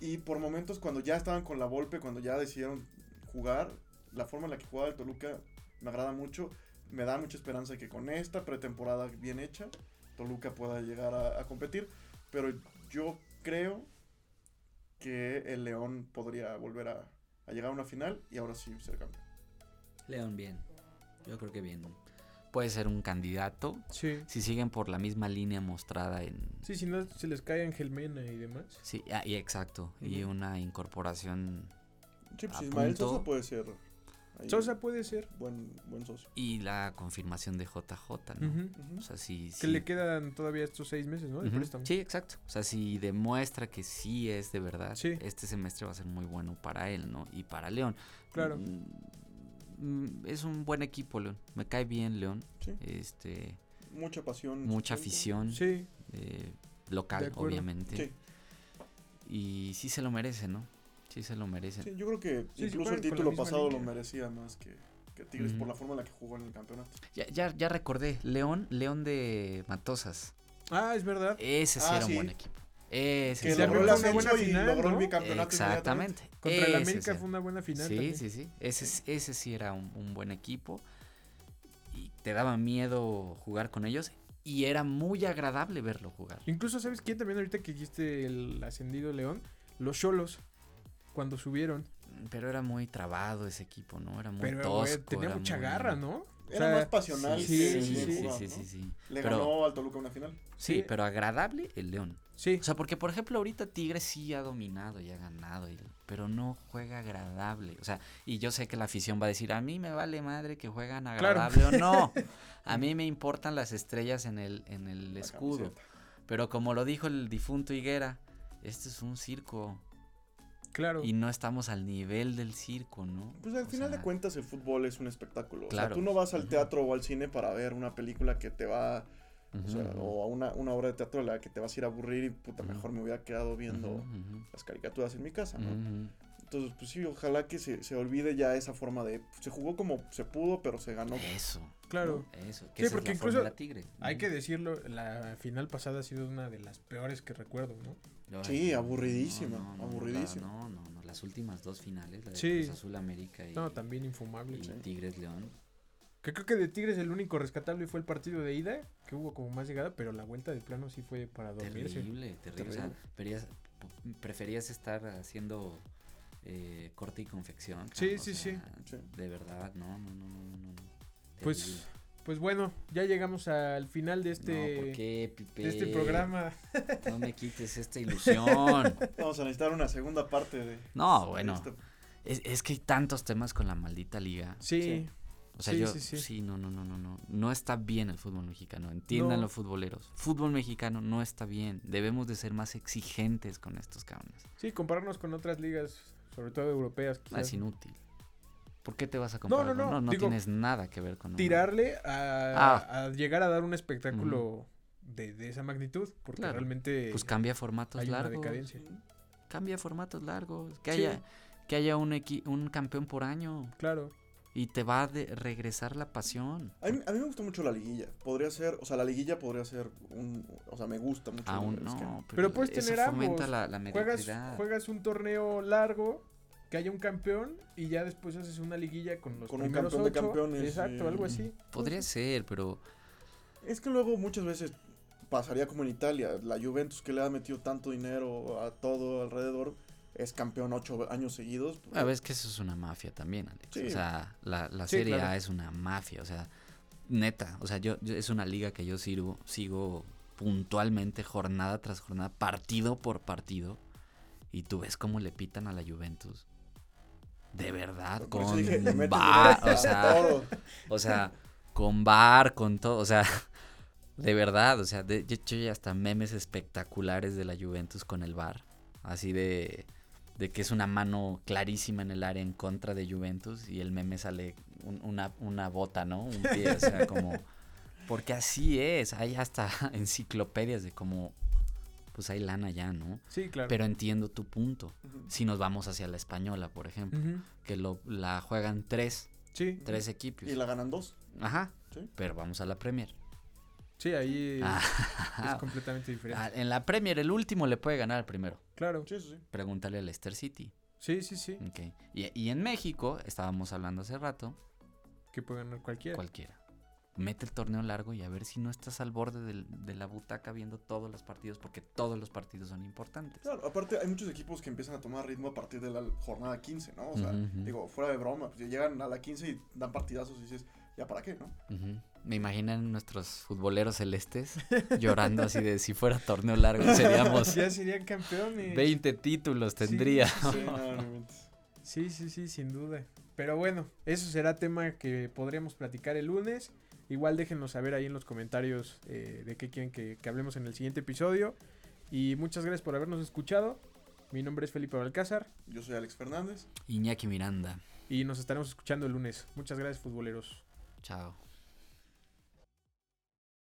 Y por momentos cuando ya estaban con la Volpe, cuando ya decidieron jugar, la forma en la que jugaba el Toluca me agrada mucho. Me da mucha esperanza que con esta pretemporada bien hecha, Toluca pueda llegar a, competir. Pero yo creo que el León podría volver a, a llegar a una final y ahora sí ser campeón. León bien. Yo creo que bien. Puede ser un candidato. Sí. Si siguen por la misma línea mostrada en... Sí, si no se les cae Ángel Mena y demás. Sí, ah, y exacto. Y una incorporación Sí, pues A Ismael punto. Sosa puede ser. Ahí Sosa puede ser. Buen, buen socio. y la confirmación de JJ, ¿no? O sea, sí, Que le quedan todavía estos seis meses, ¿no? Sí, exacto. O sea, si demuestra que sí es de verdad, Sí. este semestre va a ser muy bueno para él, ¿no? Y para León. Claro. Mm, mm, Es un buen equipo, León. Me cae bien, León. Sí. Este, Mucha pasión. mucha afición Sí, eh, local, obviamente. Sí, Y sí se lo merece, ¿no? Sí se lo merece. sí, yo creo que Sí, incluso el la título pasado lo merecía más que, que Tigres por la forma en la que jugó en el campeonato. Ya, ya, ya recordé, León, León de Matosas. Ah, es verdad. Ese sí Ah, era un buen equipo. Ese Que sí logró el buen una buena final, logró el ¿no? bicampeonato inmediatamente. Exactamente. Contra el América sí. fue una buena final. Sí, también. sí, sí. Ese, es- ese sí era un, un buen equipo. Y te daba miedo jugar con ellos. Y era muy agradable verlo jugar. Incluso, ¿sabes quién también ahorita que dijiste el ascendido León? Los Cholos. Cuando subieron. Pero era muy trabado ese equipo, ¿no? Era muy Pero tosco. tenía era mucha muy- garra, ¿no? O Era sea, más pasional Sí, Sí, que sí, sí, bien sí, jugado, sí, ¿no? sí, sí. Le Pero- ganó al Toluca una final. Sí, Sí. pero agradable el León. Sí. O sea, porque por ejemplo ahorita Tigres sí ha dominado y ha ganado, y- pero no juega agradable. O sea, y yo sé que la afición va a decir, a mí me vale madre que juegan agradable o no. A mí me importan las estrellas en el, en el escudo. Pero como lo dijo el difunto Higuera, este es un circo Claro. y no estamos al nivel del circo, ¿no? Pues al O final sea, de cuentas el fútbol es un espectáculo. O Claro. sea, tú no vas al teatro o al cine para ver una película que te va, o, sea, o a una, una obra de teatro en la que te vas a ir a aburrir y puta, mejor me hubiera quedado viendo las caricaturas en mi casa, ¿no? Entonces, pues sí, ojalá que se, se olvide ya esa forma de... Se jugó como se pudo, pero se ganó. Eso, Claro. eso. Sí, Que es porque la incluso fórmula tigre. Hay que decirlo, la final pasada ha sido una de las peores que recuerdo, ¿no? Sí, no, aburridísima, no, no, no, aburridísima. No, no, no, las últimas dos finales, la de Sí. Cruz Azul América y, No, también infumable. y Sí. Tigres León. Que creo que de Tigres el único rescatable fue el partido de ida, que hubo como más llegada, pero la vuelta de plano sí fue para dormirse. Terrible, terrible. O sea, preferías, preferías estar haciendo eh, corte y confección. Sí, sí, sea, sí. De verdad, no, no, no, no, no. no. Pues, Terrible. Pues bueno, ya llegamos al final de No, este, ¿por qué, Pipe? de este programa. No me quites esta ilusión. Vamos a necesitar una segunda parte de... No, de bueno. este- es, es que hay tantos temas con la maldita liga. Sí, Sí. O sea, Sí, yo sí, sí. sí. no, no, no, no, no. No está bien el fútbol mexicano. Entiendan No. los futboleros. Fútbol mexicano no está bien. Debemos de ser más exigentes con estos cabrones. sí, compararnos con otras ligas, sobre todo europeas, quizás. es inútil. ¿Por qué te vas a comparar? no, con- no, no, digo, tienes nada que ver con. Tirarle a, Ah. a llegar a dar un espectáculo de, de esa magnitud, porque Claro. realmente Pues cambia formatos hay una largos. decadencia. Cambia formatos largos. Que Sí. haya, que haya un, equi- un campeón por año. Claro. Y te va a de- regresar la pasión. A mí, a mí me gusta mucho la liguilla. Podría ser, o sea, la liguilla podría ser un, o sea, me gusta mucho. Aún no. Pero puedes eso tener ambos. la, la Juegas, juegas un torneo largo, que haya un campeón, y ya después haces una liguilla con los Con un campeón de campeones, Exacto, sí. algo así. Podría ser, pero Es que luego muchas veces pasaría como en Italia. La Juventus que le ha metido tanto dinero a todo alrededor es campeón ocho años seguidos. a ver, es que eso es una mafia también, Alex. Sí. O sea, la, la Sí, Serie claro. A es una mafia, o sea, neta. O sea, yo, yo- es una liga que yo sigo, sigo puntualmente, jornada tras jornada, partido por partido. Y tú ves cómo le pitan a la Juventus. De verdad, por con dije, dinero o sea. O sea, con bar, con todo, o sea, de verdad, o sea, de de hecho ya hasta memes espectaculares de la Juventus con el bar, así de, de que es una mano clarísima en el área en contra de Juventus y el meme sale un- una, una bota, ¿no? Un pie, o sea, como, porque así es, hay hasta enciclopedias de cómo, pues hay lana ya, ¿no? Sí, claro. Pero entiendo tu punto. Si nos vamos hacia la española, por ejemplo, que lo, la juegan tres, Sí, tres equipos. Y la ganan dos. Ajá. Sí. Pero vamos a la Premier. sí, ahí es Ah, completamente diferente. ah, en la Premier el último le puede ganar al primero. Claro. Sí, sí, sí. Pregúntale al Leicester City. Sí, sí, sí. Ok. Y, y en México, estábamos hablando hace rato, Que puede ganar cualquiera. cualquiera. Mete el torneo largo y a ver si no estás al borde de la butaca viendo todos los partidos, porque todos los partidos son importantes. Claro, aparte hay muchos equipos que empiezan a tomar ritmo a partir de la jornada 15, ¿no? O sea, digo, fuera de broma, pues llegan a la 15 y dan partidazos y dices, ¿ya para qué, no? Me imaginan nuestros futboleros celestes llorando así de si fuera torneo largo seríamos... ya serían campeones. 20 títulos tendría. sí, sí, sí, sin duda. Pero bueno, eso será tema que podríamos platicar el lunes. Igual déjenos saber ahí en los comentarios eh, de qué quieren que, hablemos en el siguiente episodio. Y muchas gracias por habernos escuchado. Mi nombre es Felipe Balcázar. Yo soy Alex Fernández. Iñaki Miranda. Y nos estaremos escuchando el lunes. Muchas gracias, futboleros. Chao.